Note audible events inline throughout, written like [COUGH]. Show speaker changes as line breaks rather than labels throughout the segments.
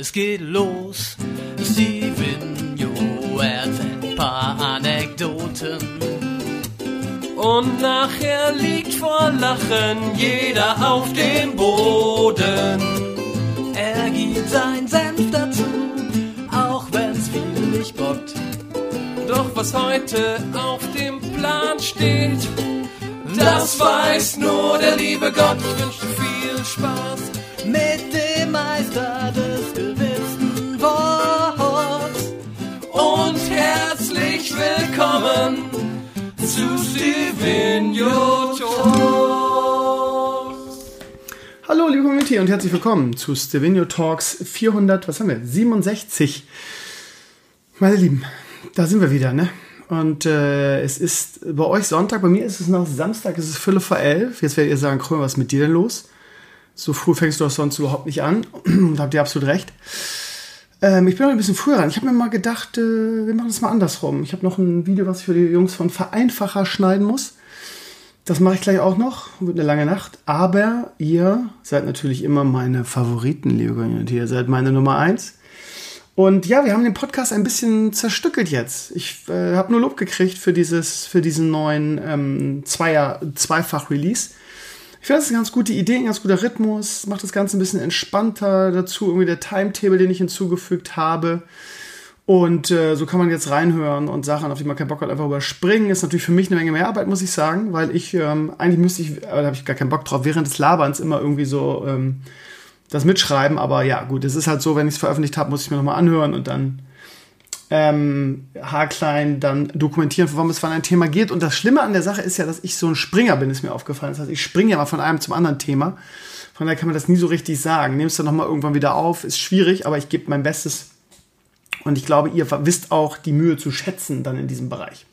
Es geht los, Stevenio erzählt ein paar Anekdoten. Und nachher liegt vor Lachen jeder auf dem Boden. Er gibt sein Senf dazu, auch wenn's viele nicht bockt. Doch was heute auf dem Plan steht, das weiß nur der liebe Gott. Ich wünsche viel Spaß willkommen zu Stevenio Talks.
Hallo, liebe Community und herzlich willkommen zu Stevenio Talks 400, was haben wir? 67. Meine Lieben, da sind wir wieder, ne? Und äh, es ist bei euch Sonntag, bei mir ist es noch Samstag, es ist Viertel vor elf. Jetzt werdet ihr sagen, Krömer, was ist mit dir denn los? So früh fängst du doch sonst überhaupt nicht an. [CLEARS THROAT] da habt ihr absolut recht. Ähm, ich bin noch ein bisschen früher dran. Ich habe mir mal gedacht, äh, wir machen es mal andersrum. Ich habe noch ein Video, was ich für die Jungs von Vereinfacher schneiden muss. Das mache ich gleich auch noch. Wird eine lange Nacht. Aber ihr seid natürlich immer meine Favoriten, liebe Community. Ihr seid meine Nummer eins. Und ja, wir haben den Podcast ein bisschen zerstückelt jetzt. Ich äh, habe nur Lob gekriegt für, dieses, für diesen neuen ähm, Zweier, Zweifach-Release. Ich finde, das ist eine ganz gute Idee, ein ganz guter Rhythmus, macht das Ganze ein bisschen entspannter. Dazu irgendwie der Timetable, den ich hinzugefügt habe. Und äh, so kann man jetzt reinhören und Sachen, auf die man keinen Bock hat, einfach überspringen. Ist natürlich für mich eine Menge mehr Arbeit, muss ich sagen, weil ich, ähm, eigentlich müsste ich, aber da habe ich gar keinen Bock drauf, während des Laberns immer irgendwie so ähm, das mitschreiben. Aber ja, gut, es ist halt so, wenn ich es veröffentlicht habe, muss ich mir nochmal anhören und dann ähm, haarklein dann dokumentieren, worum es von ein Thema geht. Und das Schlimme an der Sache ist ja, dass ich so ein Springer bin, ist mir aufgefallen. Das heißt, ich springe ja mal von einem zum anderen Thema. Von daher kann man das nie so richtig sagen. Es dann nochmal irgendwann wieder auf. Ist schwierig, aber ich gebe mein Bestes. Und ich glaube, ihr wisst auch die Mühe zu schätzen dann in diesem Bereich.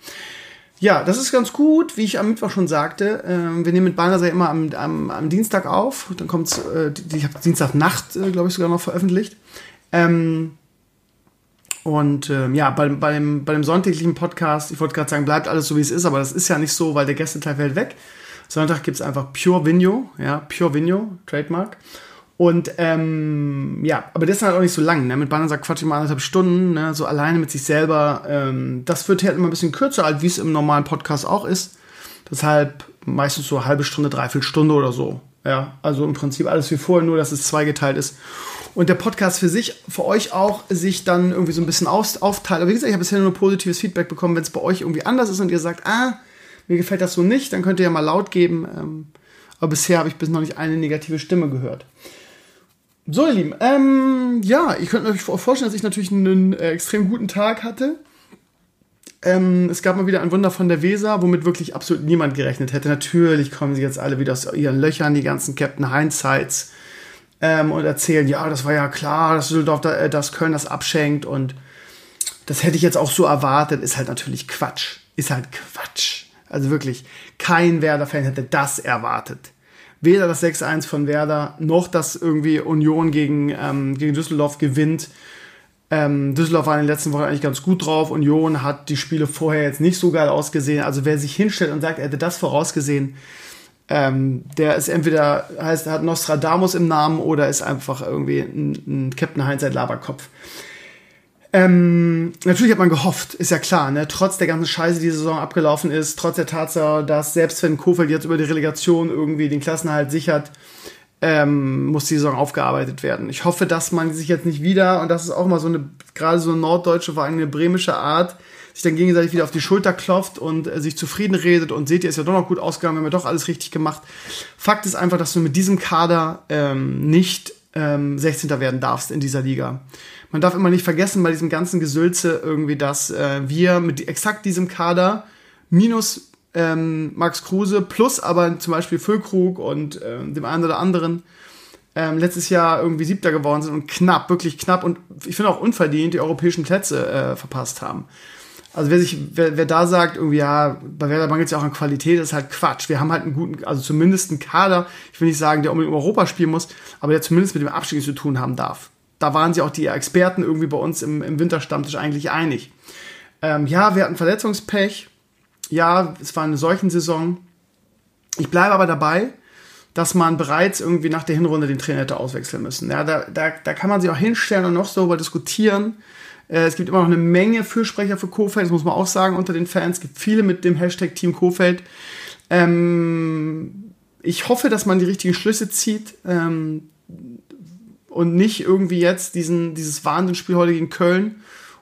Ja, das ist ganz gut, wie ich am Mittwoch schon sagte. Ähm, wir nehmen mit Bannersee immer am, am, am, Dienstag auf. Dann kommt es, äh, ich habe Dienstagnacht, äh, glaube ich, sogar noch veröffentlicht. Ähm, und ähm, ja, bei, bei, dem, bei dem sonntäglichen Podcast, ich wollte gerade sagen, bleibt alles so, wie es ist, aber das ist ja nicht so, weil der Gästeteil fällt weg. Sonntag gibt es einfach Pure Vigno, ja, Pure Vigno, Trademark. Und ähm, ja, aber das ist halt auch nicht so lang. Ne? Mit Bannersack quatsch ich mal anderthalb Stunden, ne? so alleine mit sich selber. Ähm, das wird halt immer ein bisschen kürzer, als wie es im normalen Podcast auch ist. Deshalb meistens so halbe Stunde, dreiviertel Stunde oder so. Ja, also im Prinzip alles wie vorher, nur dass es zweigeteilt ist und der Podcast für sich, für euch auch, sich dann irgendwie so ein bisschen auf, aufteilt. Aber wie gesagt, ich habe bisher nur positives Feedback bekommen. Wenn es bei euch irgendwie anders ist und ihr sagt, ah, mir gefällt das so nicht, dann könnt ihr ja mal laut geben. Ähm, aber bisher habe ich bis noch nicht eine negative Stimme gehört. So, ihr Lieben, ähm, ja, ich könnte euch vorstellen, dass ich natürlich einen äh, extrem guten Tag hatte. Ähm, es gab mal wieder ein Wunder von der Weser, womit wirklich absolut niemand gerechnet hätte. Natürlich kommen sie jetzt alle wieder aus ihren Löchern, die ganzen Captain Hindsights ähm, und erzählen, ja, das war ja klar, dass Düsseldorf da, äh, das Köln das abschenkt und das hätte ich jetzt auch so erwartet, ist halt natürlich Quatsch. Ist halt Quatsch. Also wirklich, kein Werder-Fan hätte das erwartet. Weder das 6-1 von Werder, noch dass irgendwie Union gegen, ähm, gegen Düsseldorf gewinnt. Ähm, Düsseldorf war in den letzten Wochen eigentlich ganz gut drauf. Union hat die Spiele vorher jetzt nicht so geil ausgesehen. Also wer sich hinstellt und sagt, er hätte das vorausgesehen, ähm, der ist entweder heißt, hat Nostradamus im Namen oder ist einfach irgendwie ein, ein Captain ein Laberkopf. Ähm, natürlich hat man gehofft, ist ja klar, ne? trotz der ganzen Scheiße, die die Saison abgelaufen ist, trotz der Tatsache, dass selbst wenn Kofeld jetzt über die Relegation irgendwie den Klassenhalt sichert, ähm, muss die Saison aufgearbeitet werden. Ich hoffe, dass man sich jetzt nicht wieder, und das ist auch mal so eine, gerade so eine norddeutsche, vor allem eine bremische Art, sich dann gegenseitig wieder auf die Schulter klopft und äh, sich zufrieden redet und seht ihr, ist ja doch noch gut ausgegangen, wir haben ja doch alles richtig gemacht. Fakt ist einfach, dass du mit diesem Kader ähm, nicht ähm, 16. werden darfst in dieser Liga. Man darf immer nicht vergessen bei diesem ganzen Gesülze irgendwie, dass äh, wir mit exakt diesem Kader minus ähm, Max Kruse plus aber zum Beispiel Füllkrug und ähm, dem einen oder anderen ähm, letztes Jahr irgendwie Siebter geworden sind und knapp, wirklich knapp und ich finde auch unverdient die europäischen Plätze äh, verpasst haben. Also wer sich, wer, wer da sagt, irgendwie, ja, bei Werder mangelt es ja auch an Qualität, ist halt Quatsch. Wir haben halt einen guten, also zumindest einen Kader, ich will nicht sagen, der unbedingt um Europa spielen muss, aber der zumindest mit dem Abstieg zu tun haben darf. Da waren sich auch die Experten irgendwie bei uns im, im Winterstammtisch eigentlich einig. Ähm, ja, wir hatten Verletzungspech. Ja, es war eine solchen Saison. Ich bleibe aber dabei, dass man bereits irgendwie nach der Hinrunde den Trainer hätte auswechseln müssen. Ja, da, da, da kann man sich auch hinstellen und noch so darüber diskutieren. Äh, es gibt immer noch eine Menge Fürsprecher für Kofeld, das muss man auch sagen, unter den Fans. Es gibt viele mit dem Hashtag Team Kofeld. Ähm, ich hoffe, dass man die richtigen Schlüsse zieht ähm, und nicht irgendwie jetzt diesen, dieses Wahnsinnsspiel heute gegen Köln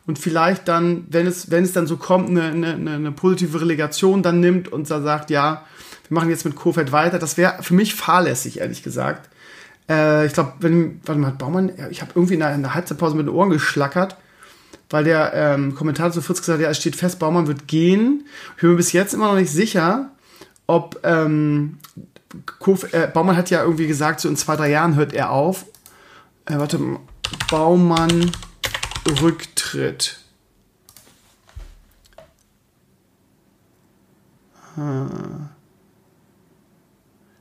und vielleicht dann, wenn es, wenn es dann so kommt, eine, eine, eine positive Relegation dann nimmt und dann sagt, ja, wir machen jetzt mit Kofeld weiter. Das wäre für mich fahrlässig, ehrlich gesagt. Äh, ich glaube, wenn, warte mal, Baumann, ich habe irgendwie in der, in der, Halbzeitpause mit den Ohren geschlackert, weil der ähm, Kommentator zu Fritz gesagt hat, ja, es steht fest, Baumann wird gehen. Ich bin mir bis jetzt immer noch nicht sicher, ob ähm, Kof, äh, Baumann hat ja irgendwie gesagt, so in zwei, drei Jahren hört er auf. Äh, warte, Baumann Rücktritt. Hm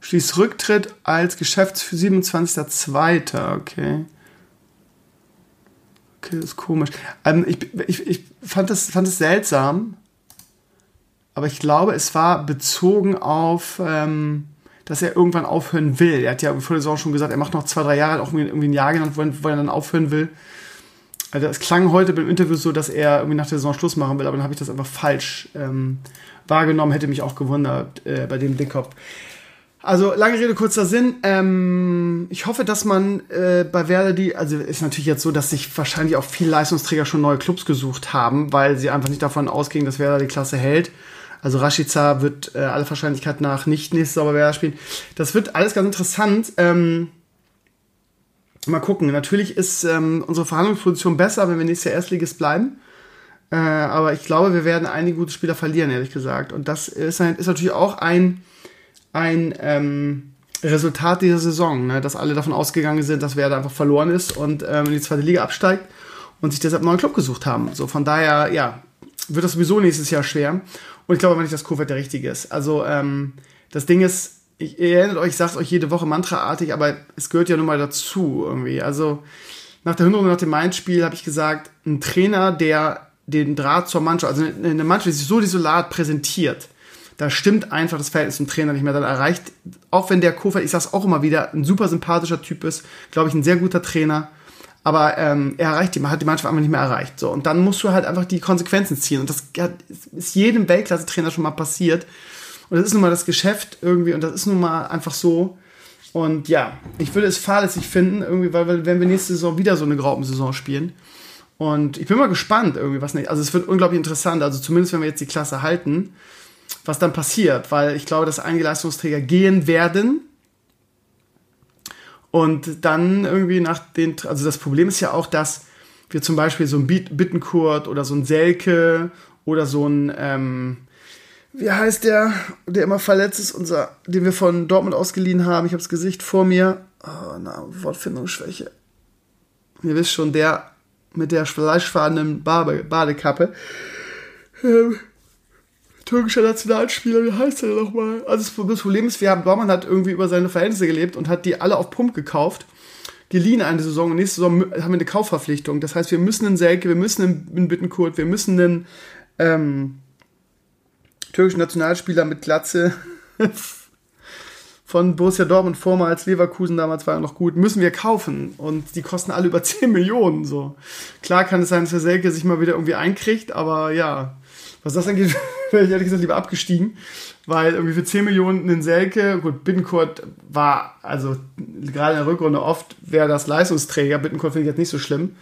schließt Rücktritt als Geschäftsführer 27.02. Okay. Okay, ist komisch. Ähm, ich, ich, ich fand das, fand das seltsam, aber ich glaube, es war bezogen auf, ähm, dass er irgendwann aufhören will. Er hat ja vor der Saison schon gesagt, er macht noch zwei, drei Jahre, auch irgendwie ein Jahr genannt, wo er, wo er dann aufhören will. Also es klang heute beim Interview so, dass er irgendwie nach der Saison Schluss machen will, aber dann habe ich das einfach falsch ähm, wahrgenommen, hätte mich auch gewundert äh, bei dem Dickkopf. Also lange Rede, kurzer Sinn. Ähm, ich hoffe, dass man äh, bei Werder die, also ist natürlich jetzt so, dass sich wahrscheinlich auch viele Leistungsträger schon neue Clubs gesucht haben, weil sie einfach nicht davon ausgingen, dass Werder die Klasse hält. Also Rashica wird äh, alle Wahrscheinlichkeit nach nicht nächstes Jahr bei Werder spielen. Das wird alles ganz interessant. Ähm, mal gucken. Natürlich ist ähm, unsere Verhandlungsposition besser, wenn wir nächstes Jahr Erstligist bleiben. Äh, aber ich glaube, wir werden einige gute Spieler verlieren, ehrlich gesagt. Und das ist, ist natürlich auch ein ein ähm, Resultat dieser Saison, ne? dass alle davon ausgegangen sind, dass Werder einfach verloren ist und ähm, in die zweite Liga absteigt und sich deshalb einen neuen Club gesucht haben. So von daher, ja, wird das sowieso nächstes Jahr schwer. Und ich glaube aber nicht, dass Kofeld der richtige ist. Also ähm, das Ding ist, ich, ihr erinnert euch, ich sage es euch jede Woche mantraartig, aber es gehört ja nun mal dazu irgendwie. Also nach der Hinrunde, nach dem Mainz-Spiel habe ich gesagt, ein Trainer, der den Draht zur Mannschaft, also eine Mannschaft, die sich so desolat präsentiert, da stimmt einfach das Verhältnis zum Trainer nicht mehr. Dann erreicht, auch wenn der Kofeld, ich sag's auch immer wieder, ein super sympathischer Typ ist, glaube ich, ein sehr guter Trainer. Aber ähm, er erreicht die, hat die Mannschaft einfach nicht mehr erreicht. So. Und dann musst du halt einfach die Konsequenzen ziehen. Und das ist jedem Weltklasse-Trainer schon mal passiert. Und das ist nun mal das Geschäft irgendwie und das ist nun mal einfach so. Und ja, ich würde es fahrlässig finden, irgendwie, weil, weil wenn wir nächste Saison wieder so eine Graupensaison spielen. Und ich bin mal gespannt, irgendwie, was nicht. Also es wird unglaublich interessant. Also zumindest, wenn wir jetzt die Klasse halten was dann passiert, weil ich glaube, dass einige Leistungsträger gehen werden und dann irgendwie nach den, also das Problem ist ja auch, dass wir zum Beispiel so ein Bittenkurt oder so ein Selke oder so ein, ähm, wie heißt der, der immer verletzt ist, unser, den wir von Dortmund ausgeliehen haben. Ich habe das Gesicht vor mir. Oh, na, Wortfindungsschwäche. Ihr wisst schon, der mit der fleischfarbenen Badekappe. Ähm, türkischer Nationalspieler, wie heißt der nochmal? Also das Problem ist, wir haben, Dortmund hat irgendwie über seine Verhältnisse gelebt und hat die alle auf Pump gekauft, geliehen eine Saison und nächste Saison haben wir eine Kaufverpflichtung. Das heißt, wir müssen einen Selke, wir müssen einen Bittenkurt, wir müssen einen ähm, türkischen Nationalspieler mit Glatze [LAUGHS] von Borussia Dortmund vormals, Leverkusen damals war ja noch gut, müssen wir kaufen. Und die kosten alle über 10 Millionen. So. Klar kann es sein, dass der Selke sich mal wieder irgendwie einkriegt, aber ja, was das angeht, [LAUGHS] wäre ich ehrlich gesagt lieber abgestiegen, weil irgendwie für 10 Millionen einen Selke, gut, Bittencourt war, also gerade in der Rückrunde oft wäre das Leistungsträger, Bittencourt finde ich jetzt nicht so schlimm,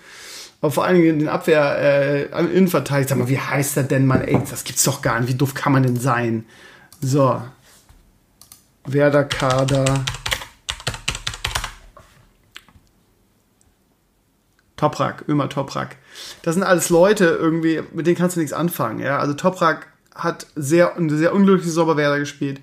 aber vor allen Dingen den Abwehr, äh, Innenverteidiger, sag mal, wie heißt der denn, Mann, ey, das gibt's doch gar nicht, wie doof kann man denn sein? So. Werder Kader. Toprak, Ömer Toprak. Das sind alles Leute irgendwie, mit denen kannst du nichts anfangen. Ja? Also Toprak hat sehr, eine sehr unglückliche Sommerwerder gespielt,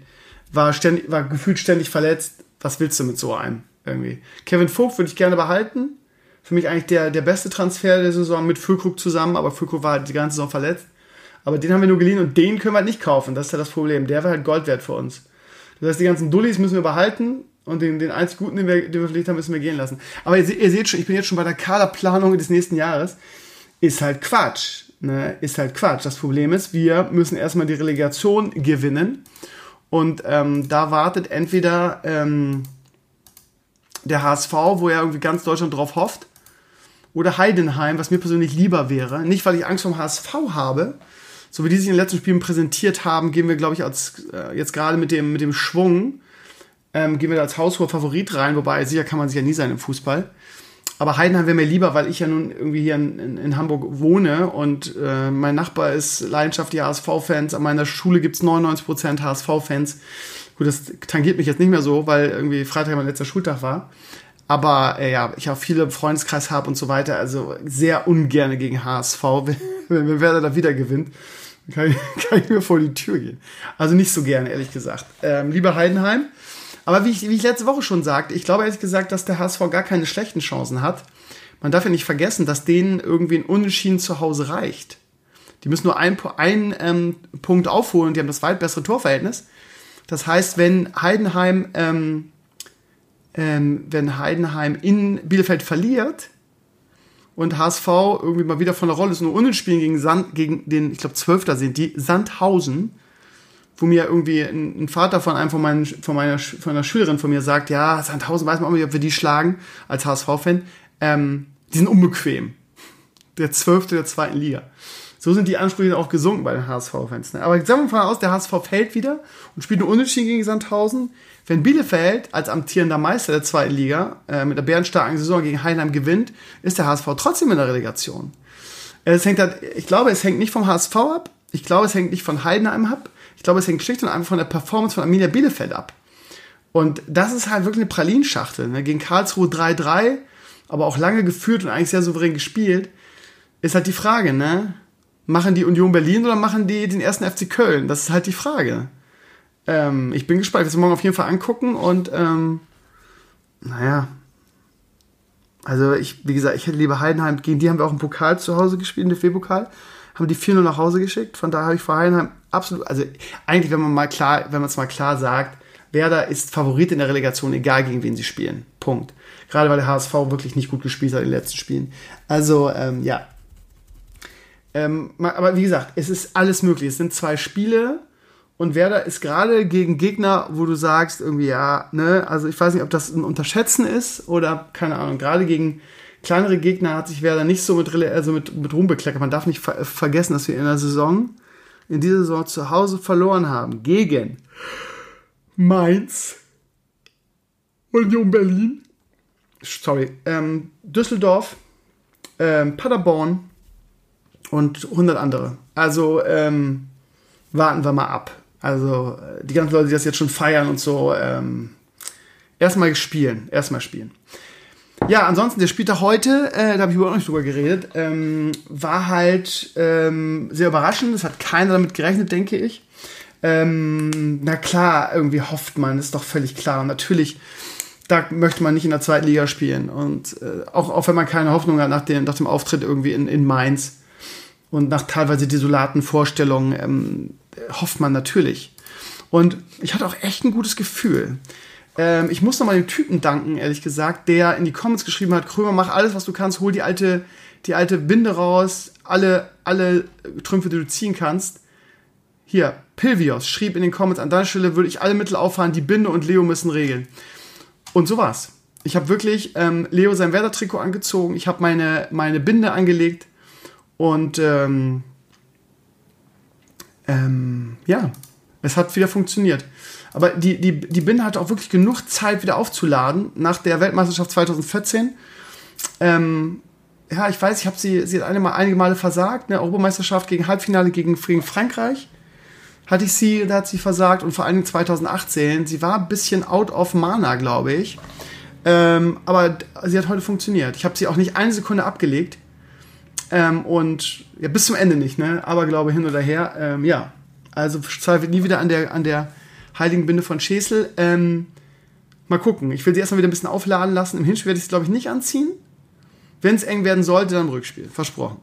war, ständig, war gefühlt ständig verletzt. Was willst du mit so einem irgendwie? Kevin Vogt würde ich gerne behalten. Für mich eigentlich der, der beste Transfer der Saison mit Füllkrug zusammen, aber Füllkrug war halt die ganze Saison verletzt. Aber den haben wir nur geliehen und den können wir halt nicht kaufen. Das ist ja das Problem. Der wäre halt Gold wert für uns. Das heißt, die ganzen Dullis müssen wir behalten und den, den einzig Guten, den wir, den wir verlegt haben, müssen wir gehen lassen. Aber ihr, ihr seht schon, ich bin jetzt schon bei der Kaderplanung des nächsten Jahres. Ist halt Quatsch. Ne? Ist halt Quatsch. Das Problem ist, wir müssen erstmal die Relegation gewinnen. Und ähm, da wartet entweder ähm, der HSV, wo ja irgendwie ganz Deutschland drauf hofft, oder Heidenheim, was mir persönlich lieber wäre. Nicht, weil ich Angst vom HSV habe, so wie die sich in den letzten Spielen präsentiert haben, gehen wir, glaube ich, als äh, jetzt gerade mit dem, mit dem Schwung, ähm, gehen wir da als haushoher Favorit rein, wobei sicher kann man sich ja nie sein im Fußball. Aber Heidenheim wäre mir lieber, weil ich ja nun irgendwie hier in, in, in Hamburg wohne und äh, mein Nachbar ist leidenschaftlicher HSV-Fans. An meiner Schule gibt es 99% HSV-Fans. Gut, das tangiert mich jetzt nicht mehr so, weil irgendwie Freitag mein letzter Schultag war. Aber äh, ja, ich auch viele Freundeskreis habe und so weiter. Also sehr ungerne gegen HSV, wenn, wenn Werder da wieder gewinnt. Kann ich, [LAUGHS] kann ich mir vor die Tür gehen. Also nicht so gerne, ehrlich gesagt. Ähm, lieber Heidenheim. Aber wie ich, wie ich letzte Woche schon sagte, ich glaube ehrlich gesagt, dass der HSV gar keine schlechten Chancen hat. Man darf ja nicht vergessen, dass denen irgendwie ein Unentschieden zu Hause reicht. Die müssen nur einen, einen ähm, Punkt aufholen und die haben das weit bessere Torverhältnis. Das heißt, wenn Heidenheim, ähm, ähm, wenn Heidenheim in Bielefeld verliert und HSV irgendwie mal wieder von der Rolle ist, nur Unentschieden gegen, Sand, gegen den, ich glaube, Zwölfter sind die, Sandhausen, wo mir irgendwie ein, Vater von einem von, meinen, von meiner von einer Schülerin von mir sagt, ja, Sandhausen weiß man auch nicht, ob wir die schlagen als HSV-Fan. Ähm, die sind unbequem. Der Zwölfte der zweiten Liga. So sind die Ansprüche auch gesunken bei den HSV-Fans. Ne? Aber sagen wir mal aus, der HSV fällt wieder und spielt nur Unentschieden gegen Sandhausen. Wenn Bielefeld als amtierender Meister der zweiten Liga äh, mit der bärenstarken Saison gegen Heinheim gewinnt, ist der HSV trotzdem in der Relegation. Es hängt halt, ich glaube, es hängt nicht vom HSV ab. Ich glaube, es hängt nicht von Heidenheim ab. Ich glaube, es hängt schlicht und einfach von der Performance von Arminia Bielefeld ab. Und das ist halt wirklich eine Pralinschachtel. Ne? Gegen Karlsruhe 3-3, aber auch lange geführt und eigentlich sehr souverän gespielt. Ist halt die Frage, ne? Machen die Union Berlin oder machen die den ersten FC Köln? Das ist halt die Frage. Ähm, ich bin gespannt. Ich werde es morgen auf jeden Fall angucken und ähm, naja. Also ich, wie gesagt, ich hätte lieber Heidenheim. Gegen die haben wir auch im Pokal zu Hause gespielt, im DFB-Pokal haben die 4-0 nach Hause geschickt. Von daher habe ich vor Heidenheim absolut, also eigentlich, wenn man mal klar, wenn man es mal klar sagt, Werder ist Favorit in der Relegation, egal gegen wen sie spielen. Punkt. Gerade weil der HSV wirklich nicht gut gespielt hat in den letzten Spielen. Also, ähm, ja. Ähm, aber wie gesagt, es ist alles möglich. Es sind zwei Spiele und Werder ist gerade gegen Gegner, wo du sagst, irgendwie, ja, ne, also ich weiß nicht, ob das ein Unterschätzen ist oder keine Ahnung, gerade gegen kleinere Gegner hat sich Werder nicht so mit, also mit, mit Ruhm bekleckert. Man darf nicht ver vergessen, dass wir in der Saison, in dieser Saison zu Hause verloren haben. Gegen Mainz, Union Berlin, sorry, ähm, Düsseldorf, ähm, Paderborn und 100 andere. Also ähm, warten wir mal ab. Also die ganzen Leute, die das jetzt schon feiern und so, ähm, erstmal spielen, erstmal spielen. Ja, ansonsten, der Spieltag heute, äh, da habe ich überhaupt nicht drüber geredet, ähm, war halt ähm, sehr überraschend. Es hat keiner damit gerechnet, denke ich. Ähm, na klar, irgendwie hofft man, ist doch völlig klar. Und natürlich, da möchte man nicht in der zweiten Liga spielen. Und äh, auch, auch wenn man keine Hoffnung hat nach dem, nach dem Auftritt irgendwie in, in Mainz und nach teilweise desolaten Vorstellungen, ähm, hofft man natürlich. Und ich hatte auch echt ein gutes Gefühl. Ähm, ich muss nochmal dem Typen danken, ehrlich gesagt, der in die Comments geschrieben hat, Krömer, mach alles, was du kannst, hol die alte, die alte Binde raus, alle, alle Trümpfe, die du ziehen kannst. Hier, Pilvios schrieb in den Comments, an deiner Stelle würde ich alle Mittel auffahren, die Binde und Leo müssen regeln. Und so war's. Ich habe wirklich ähm, Leo sein Werder-Trikot angezogen, ich habe meine, meine Binde angelegt und ähm, ähm, ja, es hat wieder funktioniert. Aber die, die, die Binde hatte auch wirklich genug Zeit, wieder aufzuladen nach der Weltmeisterschaft 2014. Ähm, ja, ich weiß, ich habe sie, sie hat eine mal, einige Male versagt, eine Europameisterschaft gegen Halbfinale gegen, Frankreich. Hatte ich sie, da hat sie versagt und vor allem 2018. Sie war ein bisschen out of mana, glaube ich. Ähm, aber sie hat heute funktioniert. Ich habe sie auch nicht eine Sekunde abgelegt. Ähm, und ja, bis zum Ende nicht, ne? Aber glaube hin oder her. Ähm, ja, also zweifelt nie wieder an der, an der Heiligen Binde von Schesel. Ähm, mal gucken. Ich will sie erstmal wieder ein bisschen aufladen lassen. Im Hinspiel werde ich sie, glaube ich, nicht anziehen. Wenn es eng werden sollte, dann im Rückspiel. Versprochen.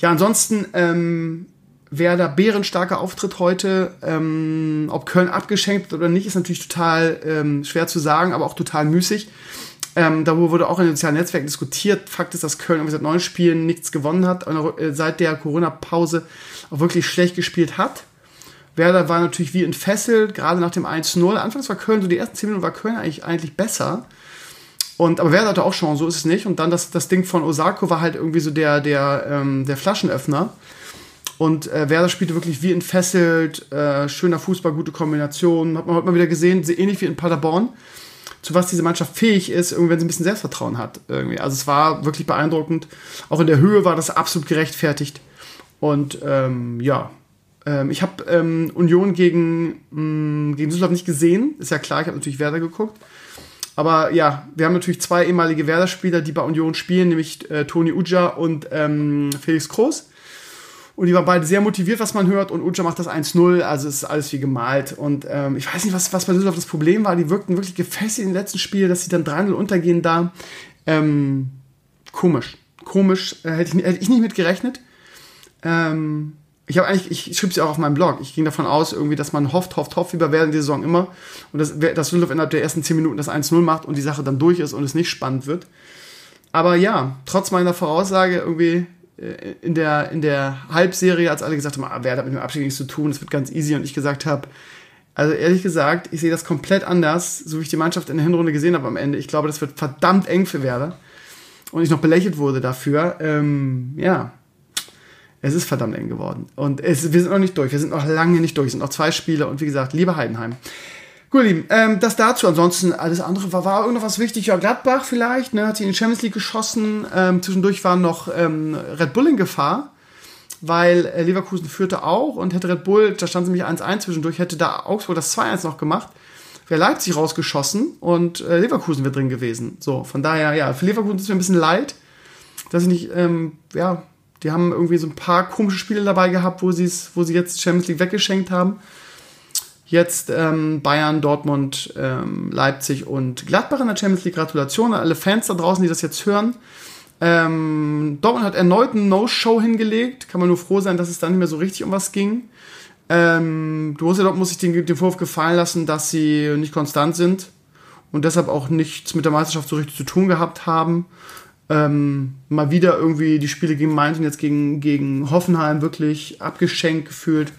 Ja, ansonsten, ähm, Werder bärenstarker Auftritt heute. Ähm, ob Köln abgeschenkt wird oder nicht, ist natürlich total ähm, schwer zu sagen, aber auch total müßig. Ähm, darüber wurde auch in den sozialen Netzwerken diskutiert. Fakt ist, dass Köln seit neun Spielen nichts gewonnen hat, und äh, seit der Corona-Pause auch wirklich schlecht gespielt hat. Werder war natürlich wie entfesselt, gerade nach dem 1-0. Anfangs war Köln, so die ersten 10 Minuten war Köln eigentlich, eigentlich besser. Und, aber Werder hatte auch schon, so ist es nicht. Und dann das, das Ding von Osako war halt irgendwie so der, der, ähm, der Flaschenöffner. Und äh, Werder spielte wirklich wie entfesselt, äh, schöner Fußball, gute Kombination. Hat man heute mal wieder gesehen, ähnlich wie in Paderborn, zu was diese Mannschaft fähig ist, wenn sie ein bisschen Selbstvertrauen hat. Irgendwie. Also es war wirklich beeindruckend. Auch in der Höhe war das absolut gerechtfertigt. Und ähm, ja, ähm, ich habe ähm, Union gegen, mh, mm, gegen Düsseldorf nicht gesehen. Ist ja klar, ich habe natürlich Werder geguckt. Aber ja, wir haben natürlich zwei ehemalige Werder-Spieler, die bei Union spielen, nämlich äh, Toni Uja und ähm, Felix Groß. Und die waren beide sehr motiviert, was man hört. Und Uja macht das 1-0, also ist alles wie gemalt. Und ähm, ich weiß nicht, was, was bei Düsseldorf das Problem war. Die wirkten wirklich gefesselt im letzten Spiel, dass sie dann 3-0 untergehen da. Ähm, komisch. Komisch. Äh, hätte, ich, hätte ich nicht mit gerechnet. Ähm, ich habe eigentlich, ich schrieb es ja auch auf meinem Blog. Ich ging davon aus, irgendwie, dass man hofft, hofft, hofft, wie bei während der Saison immer. Und dass, dass Düsseldorf innerhalb der ersten 10 Minuten das 1-0 macht und die Sache dann durch ist und es nicht spannend wird. Aber ja, trotz meiner Voraussage irgendwie äh, in der, in der Halbserie, als alle gesagt haben, ah, wer hat mit dem Abstieg nichts zu tun, es wird ganz easy und ich gesagt habe, also ehrlich gesagt, ich sehe das komplett anders, so wie ich die Mannschaft in der Hinrunde gesehen habe am Ende. Ich glaube, das wird verdammt eng für Werder. Und ich noch belächelt wurde dafür. Ähm, ja, es ist verdammt eng geworden. Und es, wir sind noch nicht durch. Wir sind noch lange nicht durch. Es sind noch zwei Spiele. Und wie gesagt, liebe Heidenheim. Gut, Lieben, ähm, das dazu. Ansonsten alles andere war, war irgendwas wichtig. Ja, Gladbach vielleicht, ne, hat sich in die Champions League geschossen. Ähm, zwischendurch war noch ähm, Red Bull in Gefahr, weil äh, Leverkusen führte auch und hätte Red Bull, da stand nämlich 1-1 zwischendurch, hätte da Augsburg das 2-1 noch gemacht, wäre Leipzig rausgeschossen und äh, Leverkusen wäre drin gewesen. So, von daher, ja, für Leverkusen ist mir ein bisschen leid, dass ich nicht, ähm, ja, die haben irgendwie so ein paar komische Spiele dabei gehabt, wo, wo sie jetzt Champions League weggeschenkt haben. Jetzt ähm, Bayern, Dortmund, ähm, Leipzig und Gladbach in der Champions League. Gratulation an alle Fans da draußen, die das jetzt hören. Ähm, Dortmund hat erneut einen No-Show hingelegt. Kann man nur froh sein, dass es da nicht mehr so richtig um was ging. Ähm, Borussia Dortmund muss sich den, den Vorwurf gefallen lassen, dass sie nicht konstant sind und deshalb auch nichts mit der Meisterschaft so richtig zu tun gehabt haben. Ähm, mal wieder irgendwie die Spiele gegen Mainz und jetzt gegen, gegen Hoffenheim wirklich abgeschenkt gefühlt.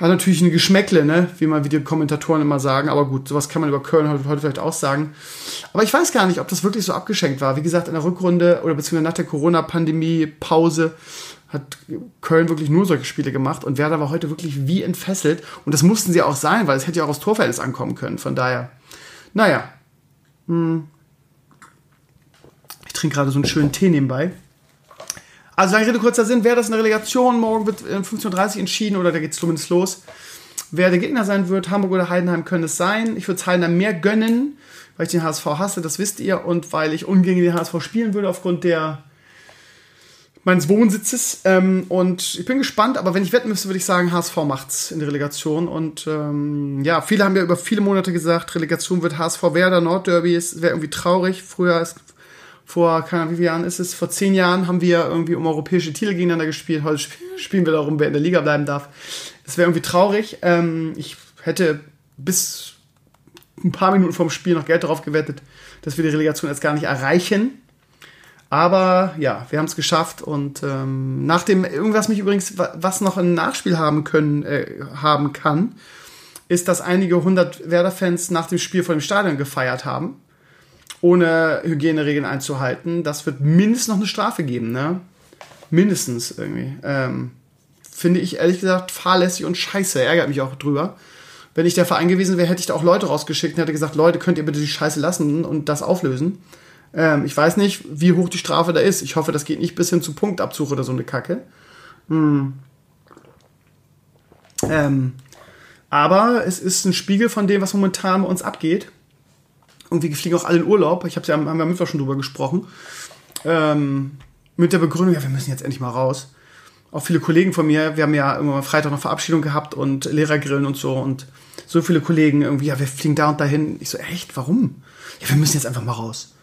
Hat natürlich ein Geschmäckle, ne? wie mal wie die Kommentatoren immer sagen. Aber gut, sowas kann man über Köln heute, heute vielleicht auch sagen. Aber ich weiß gar nicht, ob das wirklich so abgeschenkt war. Wie gesagt, in der Rückrunde oder beziehungsweise nach der Corona-Pandemie-Pause hat Köln wirklich nur solche Spiele gemacht und Werder war heute wirklich wie entfesselt. Und das mussten sie auch sein, weil es hätte ja auch aus Torverhältnis ankommen können. Von daher, naja. Hm. Trinke gerade so einen schönen Tee nebenbei. Also lange Rede, kurzer Sinn, wer das in der Relegation, morgen wird um 15.30 Uhr entschieden oder da geht es zumindest los. Wer der Gegner sein wird, Hamburg oder Heidenheim, können es sein. Ich würde es Heidenheim mehr gönnen, weil ich den HSV hasse, das wisst ihr, und weil ich ungern den HSV spielen würde aufgrund der meines Wohnsitzes. Ähm, und ich bin gespannt, aber wenn ich wetten müsste, würde ich sagen, HSV macht's in der Relegation. Und ähm, ja, viele haben ja über viele Monate gesagt, Relegation wird HSV Werder Nordderby. Es wäre irgendwie traurig. Früher ist vor, keine Ahnung, wie Jahren ist es, vor zehn Jahren haben wir irgendwie um europäische Titel gegeneinander gespielt. Heute spielen wir darum, wer in der Liga bleiben darf. Es wäre irgendwie traurig. Ähm, ich hätte bis ein paar Minuten vorm Spiel noch Geld darauf gewettet, dass wir die Relegation jetzt gar nicht erreichen. Aber ja, wir haben es geschafft und ähm, nach irgendwas mich übrigens, was noch ein Nachspiel haben können, äh, haben kann, ist, dass einige hundert Werder-Fans nach dem Spiel vor dem Stadion gefeiert haben ohne Hygieneregeln einzuhalten. Das wird mindestens noch eine Strafe geben, ne? Mindestens irgendwie. Ähm, finde ich ehrlich gesagt fahrlässig und scheiße. Ärgert mich auch drüber. Wenn ich der Verein gewesen wäre, hätte ich da auch Leute rausgeschickt und hätte gesagt, Leute, könnt ihr bitte die Scheiße lassen und das auflösen. Ähm, ich weiß nicht, wie hoch die Strafe da ist. Ich hoffe, das geht nicht bis hin zu Punktabzug oder so eine Kacke. Hm. Ähm, aber es ist ein Spiegel von dem, was momentan bei uns abgeht. Wir fliegen auch alle in Urlaub. Ich habe ja, haben wir am Mittwoch schon drüber gesprochen. Ähm, mit der Begründung, ja, wir müssen jetzt endlich mal raus. Auch viele Kollegen von mir, wir haben ja irgendwann Freitag noch Verabschiedung gehabt und Lehrergrillen und so und so viele Kollegen irgendwie, ja, wir fliegen da und dahin. Ich so, echt, warum? Ja, wir müssen jetzt einfach mal raus.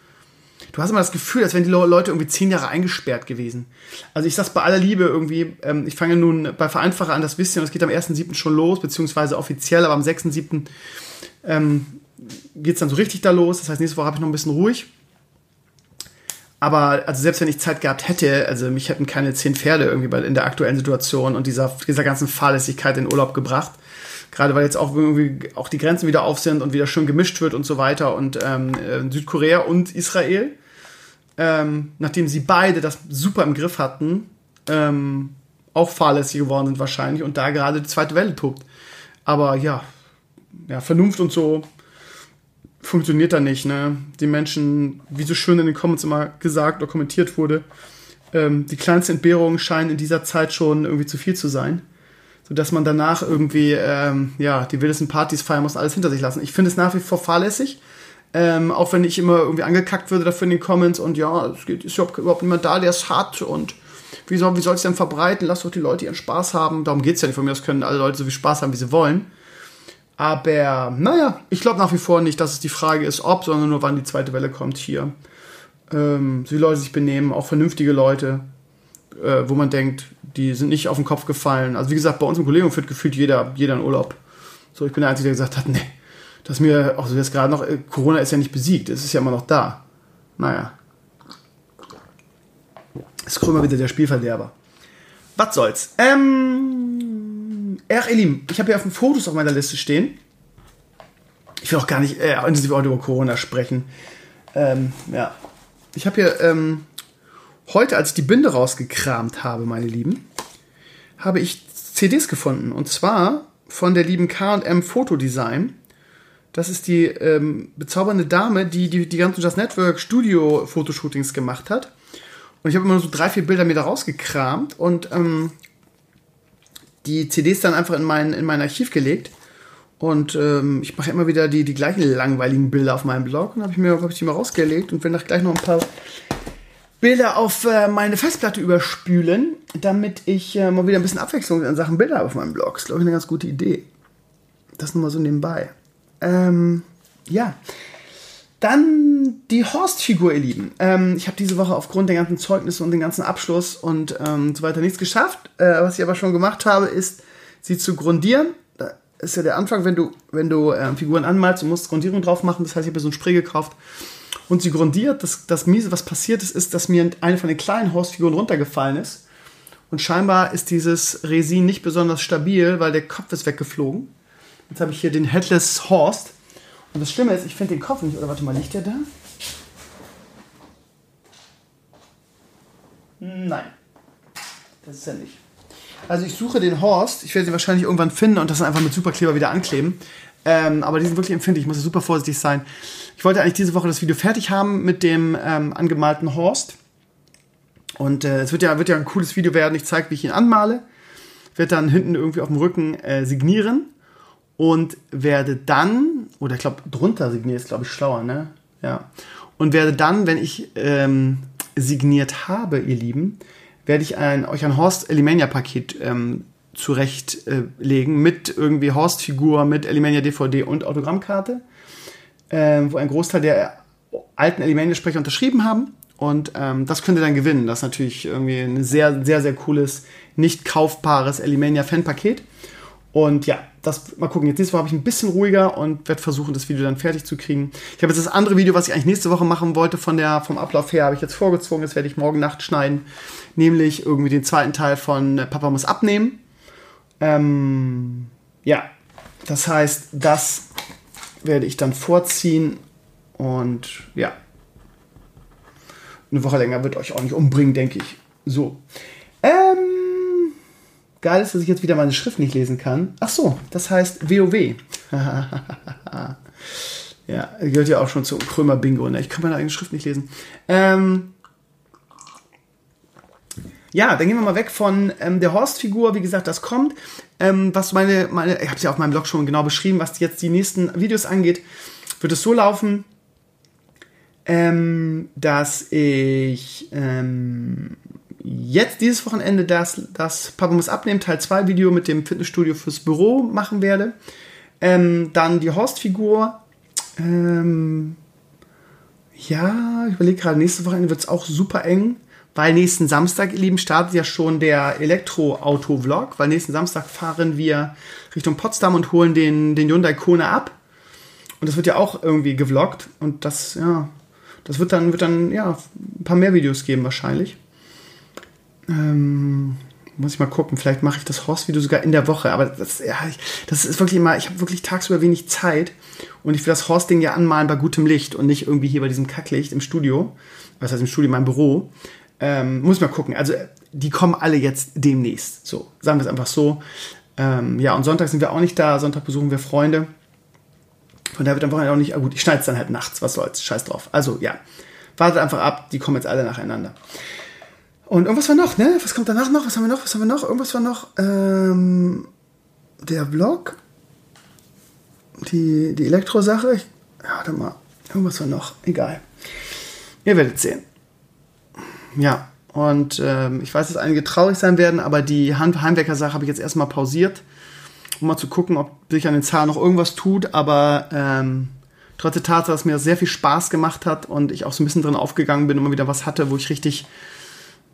Du hast immer das Gefühl, als wären die Leute irgendwie zehn Jahre eingesperrt gewesen. Also ich sag's bei aller Liebe irgendwie, ähm, ich fange nun bei Vereinfacher an, das wisst ihr, und es geht am 1.7. schon los, beziehungsweise offiziell, aber am 6.7. Ähm, geht es dann so richtig da los. Das heißt, nächste Woche habe ich noch ein bisschen ruhig. Aber also selbst wenn ich Zeit gehabt hätte, also mich hätten keine zehn Pferde irgendwie in der aktuellen Situation und dieser, dieser ganzen Fahrlässigkeit in Urlaub gebracht. Gerade weil jetzt auch irgendwie auch die Grenzen wieder auf sind und wieder schön gemischt wird und so weiter. Und ähm, äh, Südkorea und Israel, ähm, nachdem sie beide das super im Griff hatten, ähm, auch fahrlässig geworden sind wahrscheinlich und da gerade die zweite Welle tobt. Aber ja, ja, Vernunft und so funktioniert da nicht. Ne? Die Menschen, wie so schön in den Comments immer gesagt oder kommentiert wurde, ähm, die kleinsten Entbehrungen scheinen in dieser Zeit schon irgendwie zu viel zu sein. Sodass man danach irgendwie, ähm, ja, die wildesten Partys feiern muss, alles hinter sich lassen. Ich finde es nach wie vor fahrlässig. Ähm, auch wenn ich immer irgendwie angekackt würde dafür in den Comments und ja, es geht, ist überhaupt niemand da, der es hat und wie soll es denn verbreiten? Lass doch die Leute ihren Spaß haben. Darum geht es ja nicht. Von mir aus können alle Leute so viel Spaß haben, wie sie wollen. Aber naja, ich glaube nach wie vor nicht, dass es die Frage ist, ob, sondern nur wann die zweite Welle kommt hier. Ähm, wie Leute sich benehmen, auch vernünftige Leute, äh, wo man denkt, die sind nicht auf den Kopf gefallen. Also wie gesagt, bei uns im Kollegen führt gefühlt jeder, jeder in Urlaub. So, ich bin der Einzige, der gesagt hat, nee, dass mir, auch so jetzt gerade noch, äh, Corona ist ja nicht besiegt, es ist ja immer noch da. Naja. Ist immer wieder der Spielverderber. Was soll's? Ähm, Ach, Elim, ich habe hier auf den Fotos auf meiner Liste stehen. Ich will auch gar nicht äh, intensiv über Corona sprechen. Ähm, ja. Ich habe hier ähm, heute, als ich die Binde rausgekramt habe, meine Lieben, habe ich CDs gefunden. Und zwar von der lieben KM Fotodesign. Das ist die ähm, bezaubernde Dame, die die, die ganzen Just Network Studio Fotoshootings gemacht hat. Und ich habe immer so drei, vier Bilder mir da rausgekramt und ähm, die CDs dann einfach in mein, in mein Archiv gelegt. Und ähm, ich mache immer wieder die, die gleichen langweiligen Bilder auf meinem Blog und habe ich mir hab ich die mal rausgelegt und will nach gleich noch ein paar Bilder auf äh, meine Festplatte überspülen, damit ich äh, mal wieder ein bisschen Abwechslung in Sachen Bilder auf meinem Blog. Das ist, glaube ich, eine ganz gute Idee. Das nur mal so nebenbei. Ähm, ja. Dann die Horst-Figur, ihr Lieben. Ähm, ich habe diese Woche aufgrund der ganzen Zeugnisse und den ganzen Abschluss und ähm, so weiter nichts geschafft. Äh, was ich aber schon gemacht habe, ist, sie zu grundieren. Da ist ja der Anfang, wenn du, wenn du äh, Figuren anmalst, du musst Grundierung drauf machen. Das heißt, ich habe so ein Spray gekauft und sie grundiert. Das, das Miese, was passiert ist, ist, dass mir eine von den kleinen Horst-Figuren runtergefallen ist. Und scheinbar ist dieses Resin nicht besonders stabil, weil der Kopf ist weggeflogen. Jetzt habe ich hier den Headless Horst und das Schlimme ist, ich finde den Kopf nicht. Oder warte mal, liegt der da? Nein. Das ist er nicht. Also ich suche den Horst. Ich werde sie wahrscheinlich irgendwann finden und das dann einfach mit Superkleber wieder ankleben. Ähm, aber die sind wirklich empfindlich. Ich muss super vorsichtig sein. Ich wollte eigentlich diese Woche das Video fertig haben mit dem ähm, angemalten Horst. Und äh, es wird ja, wird ja ein cooles Video werden. Ich zeige, wie ich ihn anmale. Ich werde dann hinten irgendwie auf dem Rücken äh, signieren und werde dann, oder ich glaube, drunter signieren ist, glaube ich, schlauer, ne? Ja. Und werde dann, wenn ich ähm, signiert habe, ihr Lieben, werde ich ein, euch ein Horst Elimania Paket ähm, zurechtlegen äh, mit irgendwie Horst-Figur, mit Elimania DVD und Autogrammkarte, äh, wo ein Großteil der alten Elimania-Sprecher unterschrieben haben. Und ähm, das könnt ihr dann gewinnen. Das ist natürlich irgendwie ein sehr, sehr, sehr cooles, nicht kaufbares Elimania-Fan-Paket. Und ja, das mal gucken. Jetzt nächste Woche habe ich ein bisschen ruhiger und werde versuchen, das Video dann fertig zu kriegen. Ich habe jetzt das andere Video, was ich eigentlich nächste Woche machen wollte, von der, vom Ablauf her, habe ich jetzt vorgezogen. Das werde ich morgen Nacht schneiden. Nämlich irgendwie den zweiten Teil von Papa muss abnehmen. Ähm, ja, das heißt, das werde ich dann vorziehen. Und ja, eine Woche länger wird euch auch nicht umbringen, denke ich. So. Ähm, geil ist, dass ich jetzt wieder meine Schrift nicht lesen kann. Ach so, das heißt WoW. [LAUGHS] ja, gehört ja auch schon zum Krömer Bingo. Ne? Ich kann meine eigene Schrift nicht lesen. Ähm, ja, dann gehen wir mal weg von ähm, der Horst-Figur. Wie gesagt, das kommt. Ähm, was meine, meine, ich habe es ja auf meinem Blog schon genau beschrieben, was jetzt die nächsten Videos angeht, wird es so laufen, ähm, dass ich ähm, jetzt dieses Wochenende das, das Papa muss abnehmen, Teil 2 Video mit dem Fitnessstudio fürs Büro machen werde. Ähm, dann die Horst-Figur. Ähm, ja, ich überlege gerade, nächste Wochenende wird es auch super eng, weil nächsten Samstag, ihr Lieben, startet ja schon der Elektroauto-Vlog, weil nächsten Samstag fahren wir Richtung Potsdam und holen den, den Hyundai Kona ab. Und das wird ja auch irgendwie gevloggt und das, ja, das wird dann, wird dann, ja, ein paar mehr Videos geben wahrscheinlich. Ähm, Muss ich mal gucken. Vielleicht mache ich das Horst-Video sogar in der Woche. Aber das, ja, ich, das ist wirklich immer, ich habe wirklich tagsüber wenig Zeit. Und ich will das Horst-Ding ja anmalen bei gutem Licht und nicht irgendwie hier bei diesem Kacklicht im Studio. Was heißt im Studio, in meinem Büro. Ähm, muss ich mal gucken. Also, die kommen alle jetzt demnächst. So, sagen wir es einfach so. Ähm, ja, und Sonntag sind wir auch nicht da. Sonntag besuchen wir Freunde. Von daher wird am Wochenende auch nicht, ah gut, ich schneide es dann halt nachts, was soll's, scheiß drauf. Also ja, wartet einfach ab, die kommen jetzt alle nacheinander. Und irgendwas war noch, ne? Was kommt danach noch? Was haben wir noch? Was haben wir noch? Irgendwas war noch. Ähm, der Vlog. Die, die Elektro-Sache. Ja, warte mal. Irgendwas war noch. Egal. Ihr werdet sehen. Ja, und ähm, ich weiß, dass einige traurig sein werden, aber die Heimwecker-Sache habe ich jetzt erstmal pausiert um mal zu gucken, ob sich an den Zahlen noch irgendwas tut. Aber ähm, trotz der Tatsache, dass mir das sehr viel Spaß gemacht hat und ich auch so ein bisschen drin aufgegangen bin und immer wieder was hatte, wo ich richtig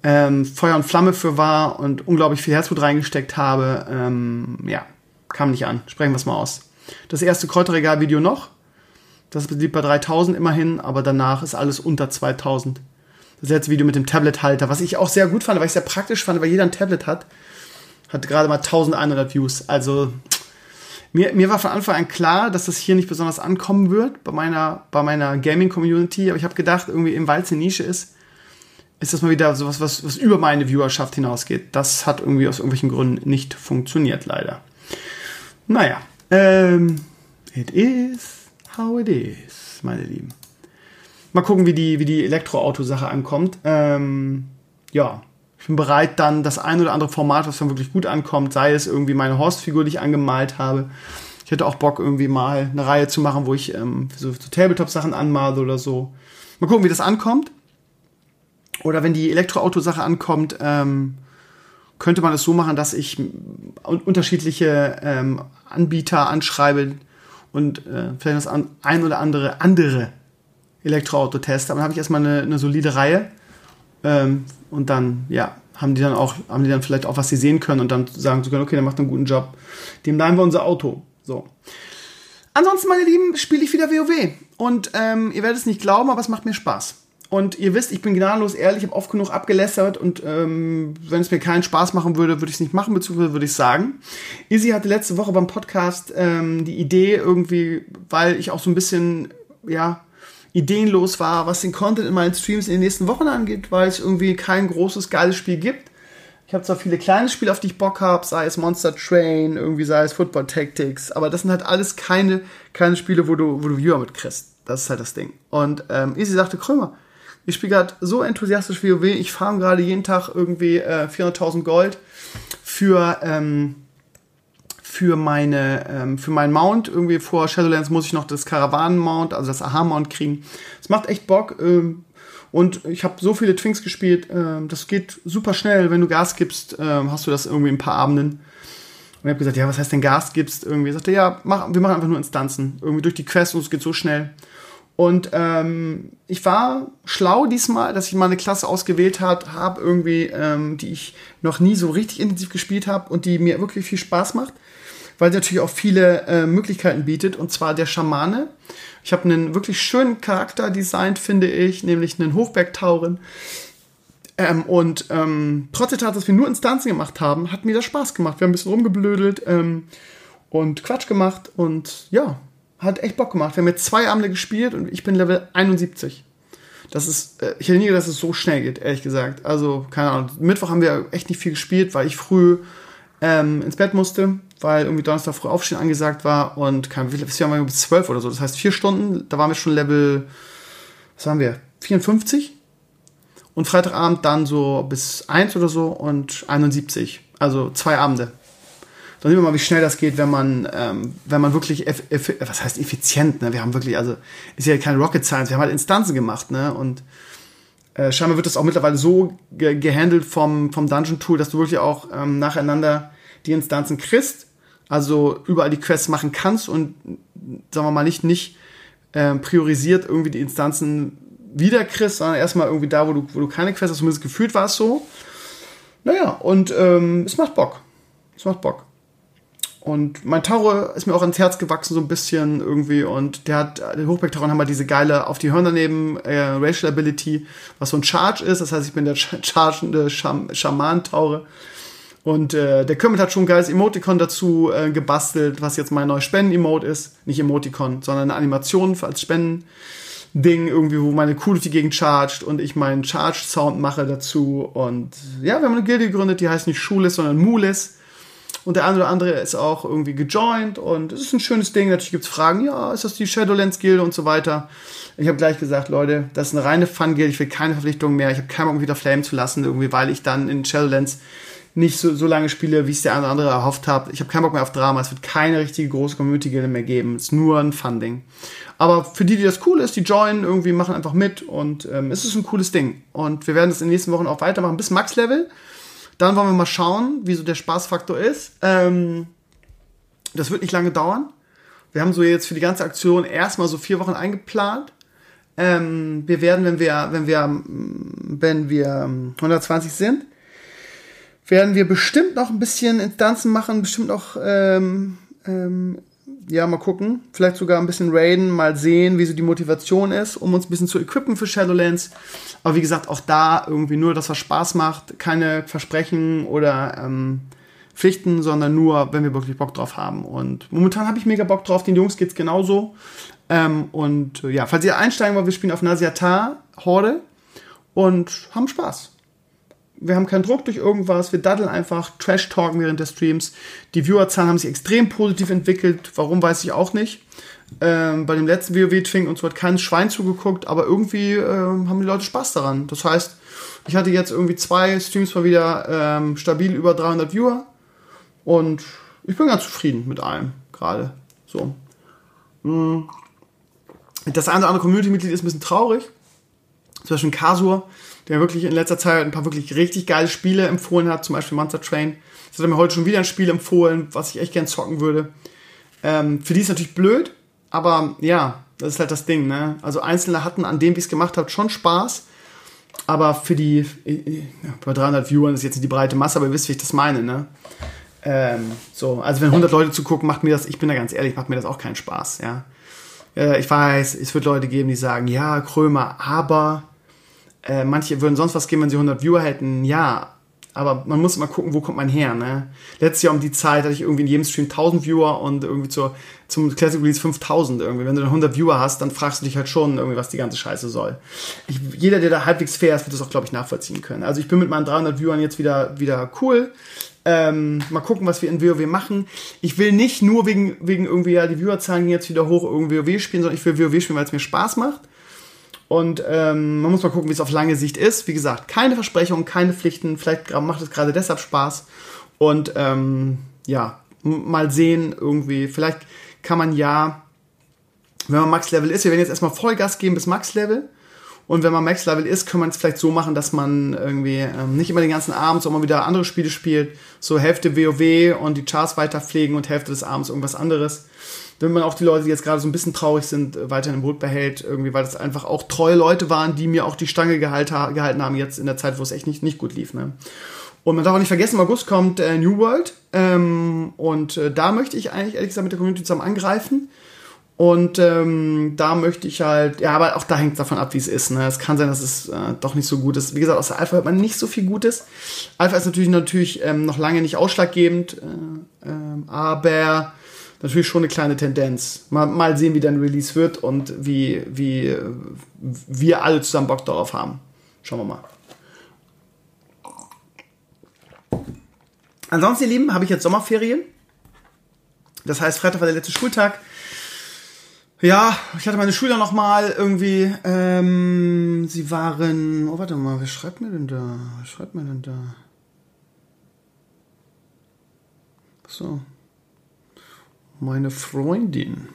ähm, Feuer und Flamme für war und unglaublich viel Herzblut reingesteckt habe, ähm, ja, kam nicht an. Sprechen wir es mal aus. Das erste Kräuterregal-Video noch. Das liegt bei 3000 immerhin, aber danach ist alles unter 2000. Das letzte Video mit dem Tablet-Halter, was ich auch sehr gut fand, weil ich sehr praktisch fand, weil jeder ein Tablet hat hat gerade mal 1100 Views. Also mir, mir war von Anfang an klar, dass das hier nicht besonders ankommen wird bei meiner, bei meiner Gaming-Community. Aber ich habe gedacht, irgendwie im weil es eine Nische ist, ist das mal wieder sowas, was, was über meine Viewerschaft hinausgeht. Das hat irgendwie aus irgendwelchen Gründen nicht funktioniert, leider. Naja, ähm, it is how it is, meine Lieben. Mal gucken, wie die, wie die Elektroauto-Sache ankommt. Ähm, ja, ich bin bereit, dann das ein oder andere Format, was dann wirklich gut ankommt, sei es irgendwie meine Horstfigur, die ich angemalt habe. Ich hätte auch Bock, irgendwie mal eine Reihe zu machen, wo ich ähm, so, so Tabletop-Sachen anmale oder so. Mal gucken, wie das ankommt. Oder wenn die Elektroauto-Sache ankommt, ähm, könnte man es so machen, dass ich unterschiedliche ähm, Anbieter anschreibe und äh, vielleicht das ein oder andere andere Elektroauto teste. Aber dann habe ich erstmal eine, eine solide Reihe ähm, und dann, ja, haben die dann auch, haben die dann vielleicht auch was sie sehen können und dann sagen zu können, okay, der macht einen guten Job. Dem leihen wir unser Auto. So. Ansonsten, meine Lieben, spiele ich wieder WoW. Und ähm, ihr werdet es nicht glauben, aber es macht mir Spaß. Und ihr wisst, ich bin gnadenlos ehrlich, ich habe oft genug abgelästert und ähm, wenn es mir keinen Spaß machen würde, würde ich es nicht machen, beziehungsweise würde ich sagen. Izzy hatte letzte Woche beim Podcast ähm, die Idee irgendwie, weil ich auch so ein bisschen, ja, ideenlos war, was den Content in meinen Streams in den nächsten Wochen angeht, weil es irgendwie kein großes, geiles Spiel gibt. Ich habe zwar viele kleine Spiele, auf die ich Bock habe, sei es Monster Train, irgendwie sei es Football Tactics, aber das sind halt alles keine, keine Spiele, wo du, wo du Viewer mitkriegst. Das ist halt das Ding. Und ähm, Easy sagte, Krömer, ich spiele gerade so enthusiastisch WoW, ich farm gerade jeden Tag irgendwie äh, 400.000 Gold für ähm, für meine ähm, für meinen Mount irgendwie vor Shadowlands muss ich noch das Karawanen Mount, also das Aha Mount kriegen. Es macht echt Bock ähm, und ich habe so viele Twinks gespielt, ähm, das geht super schnell, wenn du Gas gibst, ähm, hast du das irgendwie ein paar Abenden. Und ich habe gesagt, ja, was heißt denn Gas gibst? Irgendwie sagte, ja, mach, wir machen einfach nur Instanzen, irgendwie durch die Quest und es geht so schnell. Und ähm, ich war schlau diesmal, dass ich mal eine Klasse ausgewählt habe, irgendwie, ähm, die ich noch nie so richtig intensiv gespielt habe und die mir wirklich viel Spaß macht weil sie natürlich auch viele äh, Möglichkeiten bietet, und zwar der Schamane. Ich habe einen wirklich schönen Charakter designt, finde ich, nämlich einen Hochbergtauren. Ähm, und ähm, trotz der Tatsache, dass wir nur Instanzen gemacht haben, hat mir das Spaß gemacht. Wir haben ein bisschen rumgeblödelt ähm, und Quatsch gemacht und ja, hat echt Bock gemacht. Wir haben jetzt zwei Abende gespielt und ich bin Level 71. Das ist, äh, ich hätte nie gedacht, dass es so schnell geht, ehrlich gesagt. Also, keine Ahnung. Mittwoch haben wir echt nicht viel gespielt, weil ich früh ähm, ins Bett musste weil irgendwie Donnerstag früh aufstehen angesagt war und viel waren wir bis 12 oder so. Das heißt, vier Stunden, da waren wir schon Level, was waren wir, 54? Und Freitagabend dann so bis 1 oder so und 71. Also zwei Abende. Dann sehen wir mal, wie schnell das geht, wenn man, ähm, wenn man wirklich, was heißt effizient, ne? Wir haben wirklich, also, ist ja keine Rocket Science, wir haben halt Instanzen gemacht, ne? Und äh, scheinbar wird das auch mittlerweile so ge gehandelt vom, vom Dungeon Tool, dass du wirklich auch ähm, nacheinander die Instanzen kriegst also überall die Quests machen kannst und sagen wir mal nicht, nicht äh, priorisiert irgendwie die Instanzen wieder kriegst, sondern erstmal irgendwie da, wo du, wo du keine Quests hast, zumindest gefühlt war es so. Naja, und ähm, es macht Bock. Es macht Bock. Und mein Tauro ist mir auch ans Herz gewachsen, so ein bisschen irgendwie. Und der hat, den Hochberg-Tauren haben wir diese geile auf die Hörner neben äh, Racial Ability, was so ein Charge ist. Das heißt, ich bin der chargende Scham Schaman-Taure. Und äh, der Kermit hat schon ein geiles Emoticon dazu äh, gebastelt, was jetzt mein neues Spenden-Emote ist. Nicht Emoticon, sondern eine Animation als Spenden-Ding, irgendwie, wo meine Kuh durch die chargt und ich meinen Charge-Sound mache dazu. Und ja, wir haben eine Gilde gegründet, die heißt nicht Schulis, sondern Mulis. Und der eine oder andere ist auch irgendwie gejoint und es ist ein schönes Ding. Natürlich gibt es Fragen, ja, ist das die Shadowlands-Gilde und so weiter. Ich habe gleich gesagt, Leute, das ist eine reine Fun-Gilde, ich will keine Verpflichtungen mehr, ich habe keinen Bock, wieder Flame zu lassen, irgendwie, weil ich dann in Shadowlands nicht so, so lange spiele, wie es der eine oder andere erhofft hat. Ich habe keinen Bock mehr auf Drama, es wird keine richtige große Community-Gilde mehr geben, es ist nur ein Fun-Ding. Aber für die, die das cool ist, die joinen irgendwie, machen einfach mit und ähm, es ist ein cooles Ding. Und wir werden das in den nächsten Wochen auch weitermachen bis Max-Level. Dann wollen wir mal schauen, wie so der Spaßfaktor ist. Ähm, das wird nicht lange dauern. Wir haben so jetzt für die ganze Aktion erstmal so vier Wochen eingeplant. Ähm, wir werden, wenn wir, wenn wir, wenn wir 120 sind, werden wir bestimmt noch ein bisschen Instanzen machen, bestimmt noch, ähm, ähm, ja, mal gucken. Vielleicht sogar ein bisschen raiden, mal sehen, wie so die Motivation ist, um uns ein bisschen zu equippen für Shadowlands. Aber wie gesagt, auch da irgendwie nur, dass was Spaß macht, keine Versprechen oder ähm, Pflichten, sondern nur, wenn wir wirklich Bock drauf haben. Und momentan habe ich mega Bock drauf, den Jungs geht's genauso. Ähm, und äh, ja, falls ihr einsteigen wollt, wir spielen auf Nasiatar Horde und haben Spaß. Wir haben keinen Druck durch irgendwas, wir daddeln einfach, Trash-Talken während der Streams. Die Viewerzahlen haben sich extrem positiv entwickelt. Warum, weiß ich auch nicht. Ähm, bei dem letzten WoW-Twing und so hat kein Schwein zugeguckt, aber irgendwie äh, haben die Leute Spaß daran. Das heißt, ich hatte jetzt irgendwie zwei Streams mal wieder ähm, stabil über 300 Viewer und ich bin ganz zufrieden mit allem gerade. So. Mhm. Das eine oder andere Community-Mitglied ist ein bisschen traurig. Zum Beispiel Kasur, der wirklich in letzter Zeit ein paar wirklich richtig geile Spiele empfohlen hat, zum Beispiel Monster Train. Das hat er mir heute schon wieder ein Spiel empfohlen, was ich echt gern zocken würde. Ähm, für die ist natürlich blöd, aber ja, das ist halt das Ding, ne? Also Einzelne hatten an dem, wie ich es gemacht habe, schon Spaß. Aber für die, ja, bei 300 Viewern ist jetzt nicht die breite Masse, aber ihr wisst, wie ich das meine, ne? Ähm, so, also wenn 100 Leute zugucken, macht mir das, ich bin da ganz ehrlich, macht mir das auch keinen Spaß, ja. Äh, ich weiß, es wird Leute geben, die sagen, ja, Krömer, aber äh, manche würden sonst was geben, wenn sie 100 Viewer hätten. Ja, aber man muss mal gucken, wo kommt man her, ne? Letztes Jahr um die Zeit hatte ich irgendwie in jedem Stream 1000 Viewer und irgendwie zur, zum Classic Release 5000 irgendwie. Wenn du dann 100 Viewer hast, dann fragst du dich halt schon irgendwie, was die ganze Scheiße soll. Ich, jeder, der da halbwegs fair ist, wird das auch, glaube ich, nachvollziehen können. Also ich bin mit meinen 300 Viewern jetzt wieder, wieder cool. Ähm, mal gucken, was wir in WoW machen. Ich will nicht nur wegen, wegen irgendwie, ja, die Viewerzahlen gehen jetzt wieder hoch, irgendwie WoW spielen, sondern ich will WoW spielen, weil es mir Spaß macht. Und ähm, man muss mal gucken, wie es auf lange Sicht ist. Wie gesagt, keine Versprechungen, keine Pflichten. Vielleicht macht es gerade deshalb Spaß. Und ähm, ja, mal sehen irgendwie. Vielleicht kann man ja, wenn man Max-Level ist, wir werden jetzt erstmal Vollgas geben bis Max-Level. Und wenn man Max-Level ist, kann man es vielleicht so machen, dass man irgendwie ähm, nicht immer den ganzen Abend, sondern wieder andere Spiele spielt. So Hälfte WoW und die Charts weiter pflegen und Hälfte des Abends irgendwas anderes wenn man auch die Leute, die jetzt gerade so ein bisschen traurig sind, äh, weiterhin im Boot behält, irgendwie, weil das einfach auch treue Leute waren, die mir auch die Stange gehalten, haben, jetzt in der Zeit, wo es echt nicht, nicht gut lief. Ne? Und man darf auch nicht vergessen, im August kommt äh, New World. Ähm, und äh, da möchte ich eigentlich ehrlich gesagt mit der Community zusammen angreifen. Und ähm, da möchte ich halt, ja, aber auch da hängt es davon ab, wie es ist. Ne? Es kann sein, dass es äh, doch nicht so gut ist. Wie gesagt, aus der Alpha hört man nicht so viel Gutes. Alpha ist natürlich natürlich ähm, noch lange nicht ausschlaggebend, äh, äh, aber natürlich schon eine kleine Tendenz. Mal, mal sehen, wie dein Release wird und wie, wie wir alle zusammen Bock darauf haben. Schauen wir mal. Ansonsten, ihr Lieben, habe ich jetzt Sommerferien. Das heißt, Freitag war der letzte Schultag. Ja, ich hatte meine Schüler noch mal irgendwie. Ähm, sie waren. Oh, warte mal, wer schreibt mir denn da? Wer schreibt mir denn da? So meine Freundin.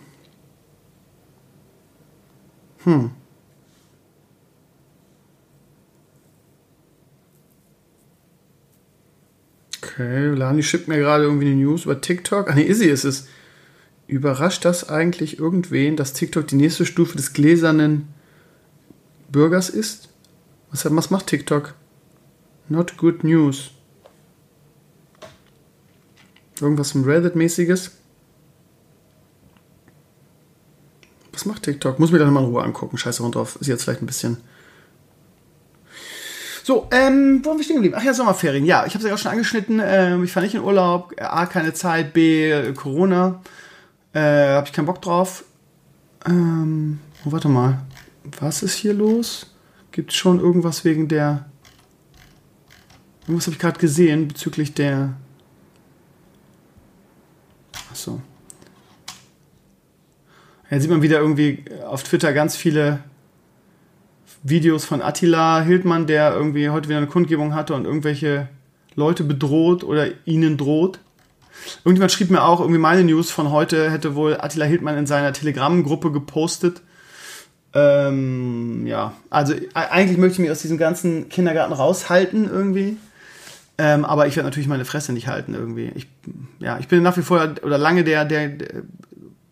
Hm. Okay, Lani schickt mir gerade irgendwie eine News über TikTok. Ah, nee, Izzy ist es. Überrascht das eigentlich irgendwen, dass TikTok die nächste Stufe des gläsernen Bürgers ist? Was, was macht TikTok? Not good news. Irgendwas vom Reddit-mäßiges? Was macht TikTok? Muss mir dann mal in Ruhe angucken. Scheiße rund drauf. Ist jetzt vielleicht ein bisschen. So, ähm, wo haben wir stehen geblieben? Ach ja, Sommerferien. Ja, ich habe es ja auch schon angeschnitten. Ähm, ich fahre nicht in Urlaub. A, keine Zeit. B, Corona. Äh, habe ich keinen Bock drauf. Ähm, oh, warte mal. Was ist hier los? Gibt schon irgendwas wegen der... Irgendwas habe ich gerade gesehen bezüglich der... Achso. Ja, sieht man wieder irgendwie auf Twitter ganz viele Videos von Attila Hildmann, der irgendwie heute wieder eine Kundgebung hatte und irgendwelche Leute bedroht oder ihnen droht. Irgendjemand schrieb mir auch, irgendwie meine News von heute hätte wohl Attila Hildmann in seiner Telegram-Gruppe gepostet. Ähm, ja, also e-, eigentlich möchte ich mich aus diesem ganzen Kindergarten raushalten irgendwie. Ähm, aber ich werde natürlich meine Fresse nicht halten irgendwie. Ich, ja, ich bin nach wie vor oder lange der, der, der,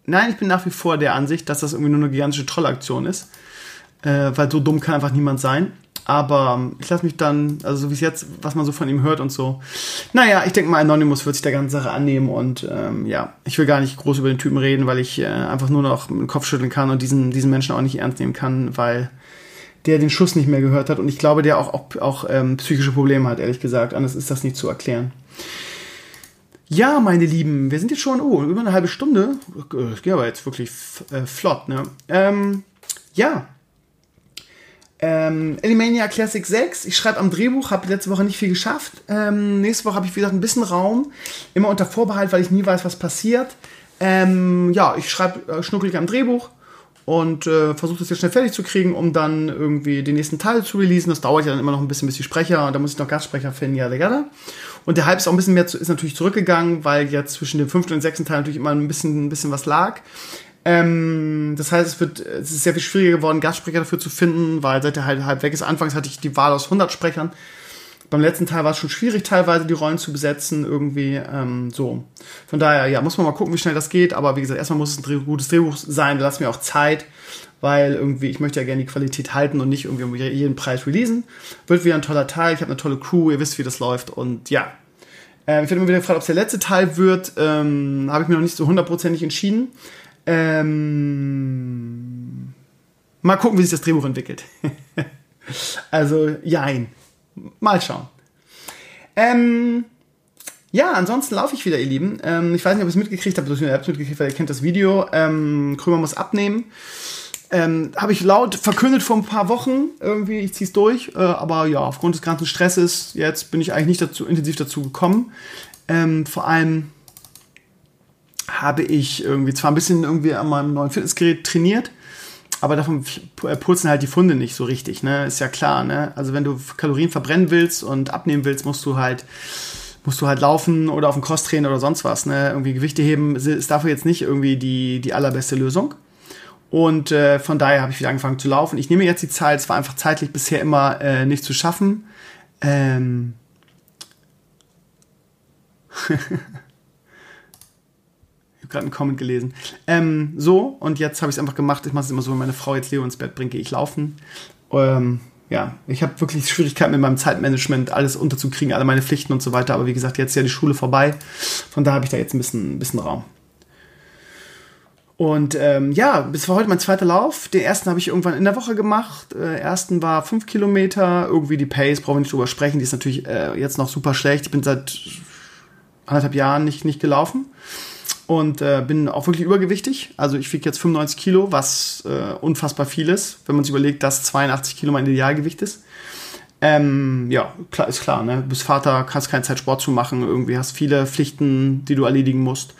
nein, ich bin nach wie vor der Ansicht, dass das irgendwie nur eine gigantische Trollaktion ist äh, weil so dumm kann einfach niemand sein. Aber ähm, ich lasse mich dann, also so wie es jetzt, was man so von ihm hört und so. Naja, ich denke mal, Anonymous wird sich der ganzen Sache annehmen und ähm, ja, ich will gar nicht groß über den Typen reden, weil ich äh, einfach nur noch mit dem Kopf schütteln kann und diesen, diesen Menschen auch nicht ernst nehmen kann, weil der den Schuss nicht mehr gehört hat und ich glaube, der auch, auch, auch ähm, psychische Probleme hat, ehrlich gesagt. Anders ist das nicht zu erklären. Ja, meine Lieben, wir sind jetzt schon, oh, über eine halbe Stunde. Das geht aber jetzt wirklich äh, flott, ne? Ähm, ja, ähm, Animania Classic 6. Ich schreibe am Drehbuch, habe letzte Woche nicht viel geschafft. Ähm, nächste Woche habe ich, wie gesagt, ein bisschen Raum. Immer unter Vorbehalt, weil ich nie weiß, was passiert. Ähm, ja, ich schreibe äh, schnuckelig am Drehbuch und äh, versuche das jetzt schnell fertig zu kriegen, um dann irgendwie den nächsten Teil zu releasen. Das dauert ja dann immer noch ein bisschen, bis die Sprecher, und da muss ich noch Gastsprecher finden, ja, ja. Und der Hype ist auch ein bisschen mehr, zu, ist natürlich zurückgegangen, weil jetzt zwischen dem fünften und sechsten Teil natürlich immer ein bisschen, ein bisschen was lag. Ähm, das heißt, es wird, es ist sehr viel schwieriger geworden, Gastsprecher dafür zu finden, weil seit der halt halb weg ist. Anfangs hatte ich die Wahl aus 100 Sprechern. Beim letzten Teil war es schon schwierig, teilweise die Rollen zu besetzen, irgendwie ähm, so. Von daher, ja, muss man mal gucken, wie schnell das geht. Aber wie gesagt, erstmal muss es ein gutes Drehbuch sein. Lass mir auch Zeit, weil irgendwie ich möchte ja gerne die Qualität halten und nicht irgendwie um jeden Preis releasen. Wird wieder ein toller Teil. Ich habe eine tolle Crew. Ihr wisst, wie das läuft. Und ja, ähm, ich werde immer wieder gefragt, ob es der letzte Teil wird. Ähm, habe ich mir noch nicht so hundertprozentig entschieden. Ähm, mal gucken, wie sich das Drehbuch entwickelt. [LAUGHS] also, jein. Mal schauen. Ähm, ja, ansonsten laufe ich wieder, ihr Lieben. Ähm, ich weiß nicht, ob ihr es mitgekriegt habt. Ihr habt es mitgekriegt, weil ihr kennt das Video. Ähm, Krömer muss abnehmen. Ähm, Habe ich laut verkündet vor ein paar Wochen. Irgendwie, ich ziehe es durch. Äh, aber ja, aufgrund des ganzen Stresses, jetzt bin ich eigentlich nicht dazu, intensiv dazu gekommen. Ähm, vor allem habe ich irgendwie zwar ein bisschen irgendwie an meinem neuen Fitnessgerät trainiert, aber davon purzeln halt die Funde nicht so richtig, ne? Ist ja klar, ne? Also wenn du Kalorien verbrennen willst und abnehmen willst, musst du halt musst du halt laufen oder auf dem Crosstrainer oder sonst was, ne? Irgendwie Gewichte heben ist dafür jetzt nicht irgendwie die, die allerbeste Lösung. Und äh, von daher habe ich wieder angefangen zu laufen. Ich nehme jetzt die Zeit, es war einfach zeitlich bisher immer äh, nicht zu schaffen. Ähm [LAUGHS] habe gerade einen Comment gelesen. Ähm, so, und jetzt habe ich es einfach gemacht. Ich mache es immer so, wenn meine Frau jetzt Leo ins Bett bringt, gehe ich laufen. Ähm, ja, ich habe wirklich Schwierigkeiten mit meinem Zeitmanagement, alles unterzukriegen, alle meine Pflichten und so weiter. Aber wie gesagt, jetzt ist ja die Schule vorbei. Von da habe ich da jetzt ein bisschen, ein bisschen Raum. Und ähm, ja, bis war heute mein zweiter Lauf. Den ersten habe ich irgendwann in der Woche gemacht. Äh, ersten war fünf Kilometer. Irgendwie die Pace, brauchen wir nicht drüber sprechen. Die ist natürlich äh, jetzt noch super schlecht. Ich bin seit anderthalb Jahren nicht, nicht gelaufen und äh, bin auch wirklich übergewichtig. Also ich wiege jetzt 95 Kilo, was äh, unfassbar viel ist, wenn man sich überlegt, dass 82 Kilo mein Idealgewicht ist. Ähm, ja, klar, ist klar, ne? Du bist Vater, kannst keine Zeit Sport zu machen, irgendwie hast viele Pflichten, die du erledigen musst.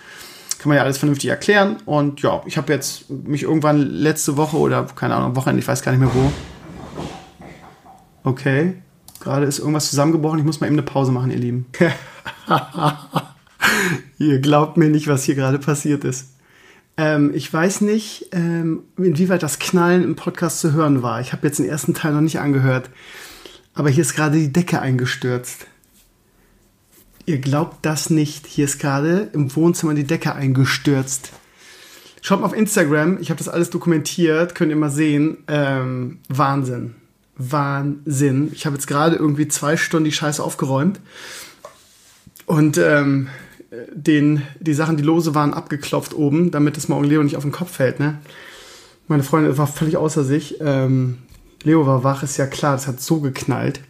Kann man ja alles vernünftig erklären. Und ja, ich habe jetzt mich irgendwann letzte Woche oder keine Ahnung, Wochenende, ich weiß gar nicht mehr wo. Okay, gerade ist irgendwas zusammengebrochen. Ich muss mal eben eine Pause machen, ihr Lieben. [LAUGHS] ihr glaubt mir nicht, was hier gerade passiert ist. Ähm, ich weiß nicht, ähm, inwieweit das Knallen im Podcast zu hören war. Ich habe jetzt den ersten Teil noch nicht angehört. Aber hier ist gerade die Decke eingestürzt. Ihr glaubt das nicht. Hier ist gerade im Wohnzimmer die Decke eingestürzt. Schaut mal auf Instagram. Ich habe das alles dokumentiert. Könnt ihr mal sehen. Ähm, Wahnsinn. Wahnsinn. Ich habe jetzt gerade irgendwie zwei Stunden die Scheiße aufgeräumt. Und ähm, den, die Sachen, die lose waren, abgeklopft oben, damit es morgen Leo nicht auf den Kopf fällt. Ne? Meine Freundin war völlig außer sich. Ähm, Leo war wach, ist ja klar, das hat so geknallt.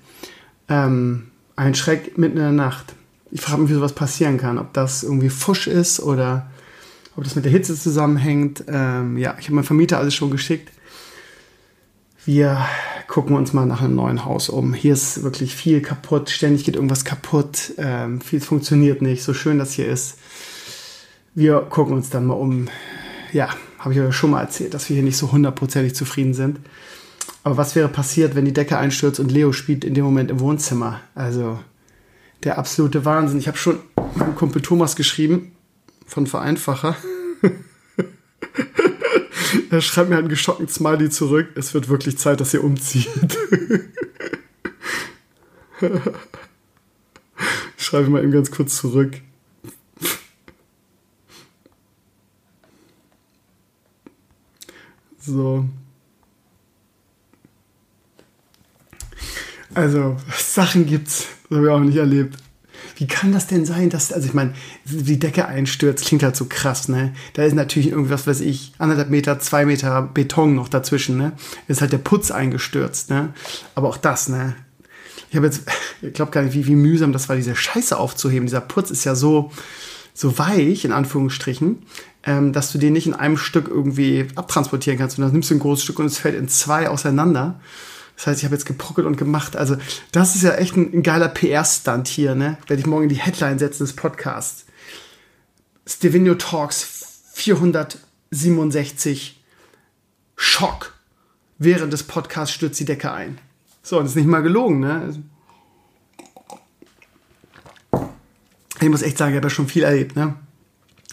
Ähm, ein Schreck mitten in der Nacht. Ich frage mich, wie sowas passieren kann. Ob das irgendwie Fusch ist oder ob das mit der Hitze zusammenhängt. Ähm, ja, ich habe meinem Vermieter alles schon geschickt. Wir gucken uns mal nach einem neuen Haus um. Hier ist wirklich viel kaputt. Ständig geht irgendwas kaputt. Ähm, viel funktioniert nicht. So schön das hier ist. Wir gucken uns dann mal um. Ja, habe ich euch schon mal erzählt, dass wir hier nicht so hundertprozentig zufrieden sind. Aber was wäre passiert, wenn die Decke einstürzt und Leo spielt in dem Moment im Wohnzimmer? Also der absolute Wahnsinn. Ich habe schon meinem Kumpel Thomas geschrieben von Vereinfacher. [LAUGHS] er schreibt mir einen geschockten Smiley zurück. Es wird wirklich Zeit, dass ihr umzieht. [LAUGHS] ich schreibe mal eben ganz kurz zurück. So. Also, Sachen gibt's. Das habe ich auch nicht erlebt. Wie kann das denn sein, dass, also ich meine, die Decke einstürzt, klingt halt so krass, ne? Da ist natürlich irgendwas, weiß ich, anderthalb Meter, zwei Meter Beton noch dazwischen, ne? Ist halt der Putz eingestürzt, ne? Aber auch das, ne? Ich habe jetzt, ich glaube gar nicht, wie, wie mühsam das war, diese Scheiße aufzuheben. Dieser Putz ist ja so, so weich, in Anführungsstrichen, ähm, dass du den nicht in einem Stück irgendwie abtransportieren kannst. Und dann nimmst du ein großes Stück und es fällt in zwei auseinander. Das heißt, ich habe jetzt gepuckelt und gemacht. Also, das ist ja echt ein, ein geiler PR-Stunt hier, ne? Werde ich morgen in die Headline setzen des Podcasts. Stevino Talks 467 Schock. Während des Podcasts stürzt die Decke ein. So, und ist nicht mal gelogen, ne? Ich muss echt sagen, ich habe ja schon viel erlebt, ne?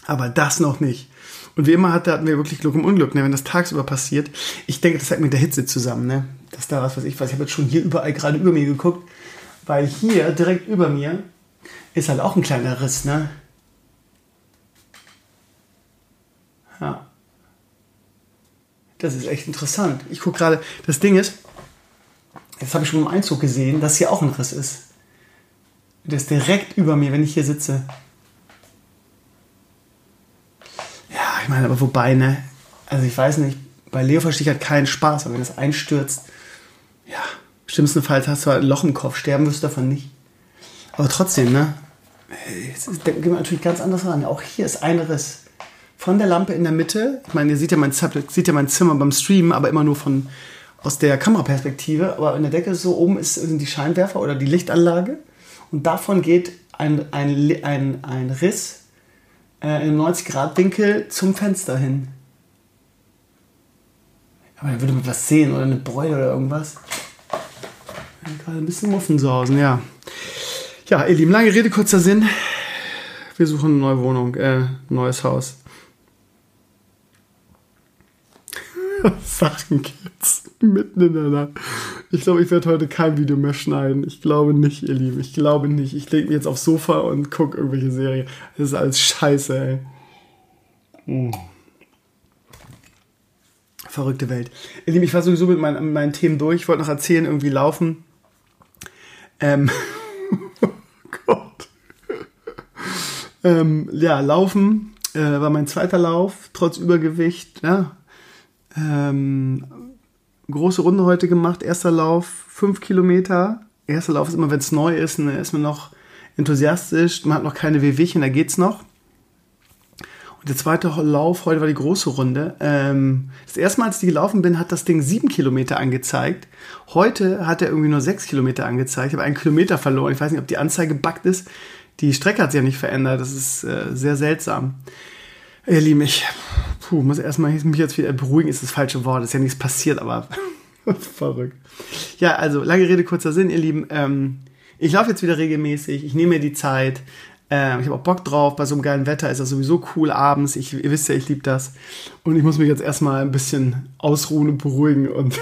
Aber das noch nicht. Und wie immer hatten wir wirklich Glück im Unglück, ne? wenn das tagsüber passiert. Ich denke, das hängt mit der Hitze zusammen, ne? Dass da was weiß ich was. Ich habe jetzt schon hier überall gerade über mir geguckt, weil hier direkt über mir ist halt auch ein kleiner Riss, ne? Ja. Das ist echt interessant. Ich gucke gerade, das Ding ist, jetzt habe ich schon im Einzug gesehen, dass hier auch ein Riss ist. Der ist direkt über mir, wenn ich hier sitze. Ich meine, aber wobei, ne? Also ich weiß nicht, bei Leo verstehe ich halt keinen Spaß, aber wenn das einstürzt, ja, schlimmstenfalls hast du halt ein Loch im Kopf, sterben wirst du davon nicht. Aber trotzdem, ne? Jetzt denken wir natürlich ganz anders ran. Auch hier ist ein Riss. Von der Lampe in der Mitte, ich meine, ihr seht ja mein, seht ja mein Zimmer beim Streamen, aber immer nur von aus der Kameraperspektive. Aber in der Decke so oben ist, sind die Scheinwerfer oder die Lichtanlage. Und davon geht ein, ein, ein, ein Riss äh, im 90-Grad-Winkel zum Fenster hin. Aber er würde man was sehen oder eine Bräu oder irgendwas. Gerade ein bisschen Muffensausen, ja. Ja, ihr Lieben, lange Rede, kurzer Sinn. Wir suchen eine neue Wohnung, äh, neues Haus. [LAUGHS] Sachen gibt's mitten in der Nacht. Ich glaube, ich werde heute kein Video mehr schneiden. Ich glaube nicht, ihr Lieben. Ich glaube nicht. Ich lege mich jetzt aufs Sofa und gucke irgendwelche Serien. Das ist alles scheiße, ey. Hm. Verrückte Welt. Ihr Lieben, ich war sowieso mit meinen, meinen Themen durch. Ich wollte noch erzählen, irgendwie laufen. Ähm. [LAUGHS] oh Gott. ähm, ja, laufen äh, war mein zweiter Lauf, trotz Übergewicht. Ja, ähm, große Runde heute gemacht. Erster Lauf, fünf Kilometer. Erster Lauf ist immer, wenn es neu ist, ne, ist man noch enthusiastisch. Man hat noch keine Wehwehchen, da geht's noch. Und der zweite Lauf heute war die große Runde. Ähm, das erste Mal, als ich gelaufen bin, hat das Ding sieben Kilometer angezeigt. Heute hat er irgendwie nur sechs Kilometer angezeigt. Ich habe einen Kilometer verloren. Ich weiß nicht, ob die Anzeige buggt ist. Die Strecke hat sich ja nicht verändert. Das ist äh, sehr seltsam. Ihr Lieben, ich puh, muss erstmal mich jetzt wieder beruhigen, ist das falsche Wort. Ist ja nichts passiert, aber [LAUGHS] verrückt. Ja, also lange Rede, kurzer Sinn, ihr Lieben. Ähm, ich laufe jetzt wieder regelmäßig. Ich nehme mir die Zeit. Ähm, ich habe auch Bock drauf. Bei so einem geilen Wetter ist das sowieso cool abends. Ich, ihr wisst ja, ich liebe das. Und ich muss mich jetzt erstmal ein bisschen ausruhen und beruhigen und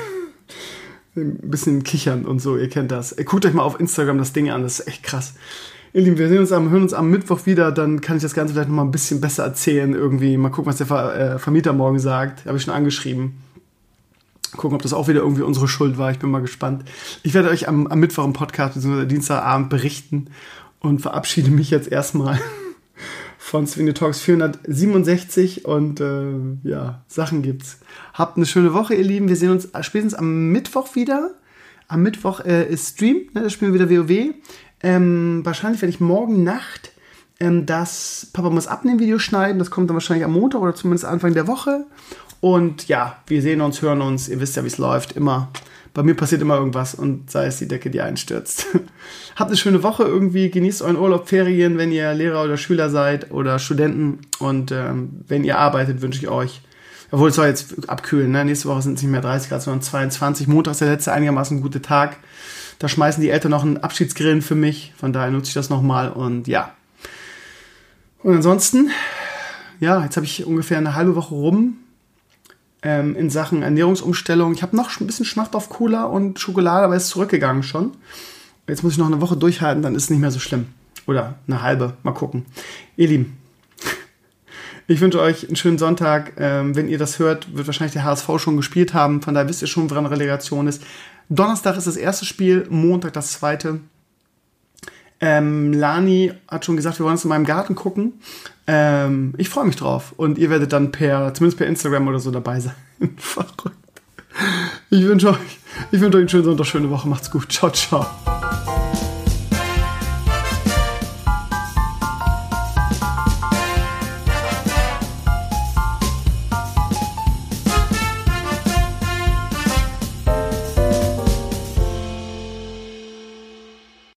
[LAUGHS] ein bisschen kichern und so. Ihr kennt das. Guckt euch mal auf Instagram das Ding an. Das ist echt krass. Ihr Lieben, wir sehen uns am, hören uns am Mittwoch wieder, dann kann ich das Ganze vielleicht noch mal ein bisschen besser erzählen. Irgendwie mal gucken, was der Ver, äh, Vermieter morgen sagt. Habe ich schon angeschrieben. Gucken, ob das auch wieder irgendwie unsere Schuld war. Ich bin mal gespannt. Ich werde euch am, am Mittwoch im Podcast bzw. Dienstagabend berichten und verabschiede mich jetzt erstmal [LAUGHS] von Swing Talks 467 und äh, ja, Sachen gibt's. Habt eine schöne Woche, ihr Lieben. Wir sehen uns spätestens am Mittwoch wieder. am Mittwoch äh, ist Stream, ne, da spielen wir wieder WoW. Ähm, wahrscheinlich werde ich morgen Nacht ähm, das Papa muss abnehmen Video schneiden. Das kommt dann wahrscheinlich am Montag oder zumindest Anfang der Woche. Und ja, wir sehen uns, hören uns. Ihr wisst ja, wie es läuft. Immer. Bei mir passiert immer irgendwas und sei es die Decke, die einstürzt. [LAUGHS] Habt eine schöne Woche irgendwie. Genießt euren Urlaub, Ferien, wenn ihr Lehrer oder Schüler seid oder Studenten. Und ähm, wenn ihr arbeitet, wünsche ich euch obwohl es soll jetzt abkühlen, ne? nächste Woche sind es nicht mehr 30 Grad, sondern 22. Montag ist der letzte einigermaßen gute Tag. Da schmeißen die Eltern noch einen Abschiedsgrillen für mich. Von daher nutze ich das nochmal und ja. Und ansonsten, ja, jetzt habe ich ungefähr eine halbe Woche rum ähm, in Sachen Ernährungsumstellung. Ich habe noch ein bisschen Schmacht auf Cola und Schokolade, aber ist zurückgegangen schon. Jetzt muss ich noch eine Woche durchhalten, dann ist es nicht mehr so schlimm. Oder eine halbe, mal gucken. Ihr Lieben, [LAUGHS] ich wünsche euch einen schönen Sonntag. Ähm, wenn ihr das hört, wird wahrscheinlich der HSV schon gespielt haben. Von daher wisst ihr schon, woran Relegation ist. Donnerstag ist das erste Spiel, Montag das zweite. Ähm, Lani hat schon gesagt, wir wollen es in meinem Garten gucken. Ähm, ich freue mich drauf. Und ihr werdet dann per, zumindest per Instagram oder so dabei sein. [LAUGHS] Verrückt. Ich wünsche euch, ich euch einen schönen Sonntag, schöne Woche. Macht's gut. Ciao, ciao.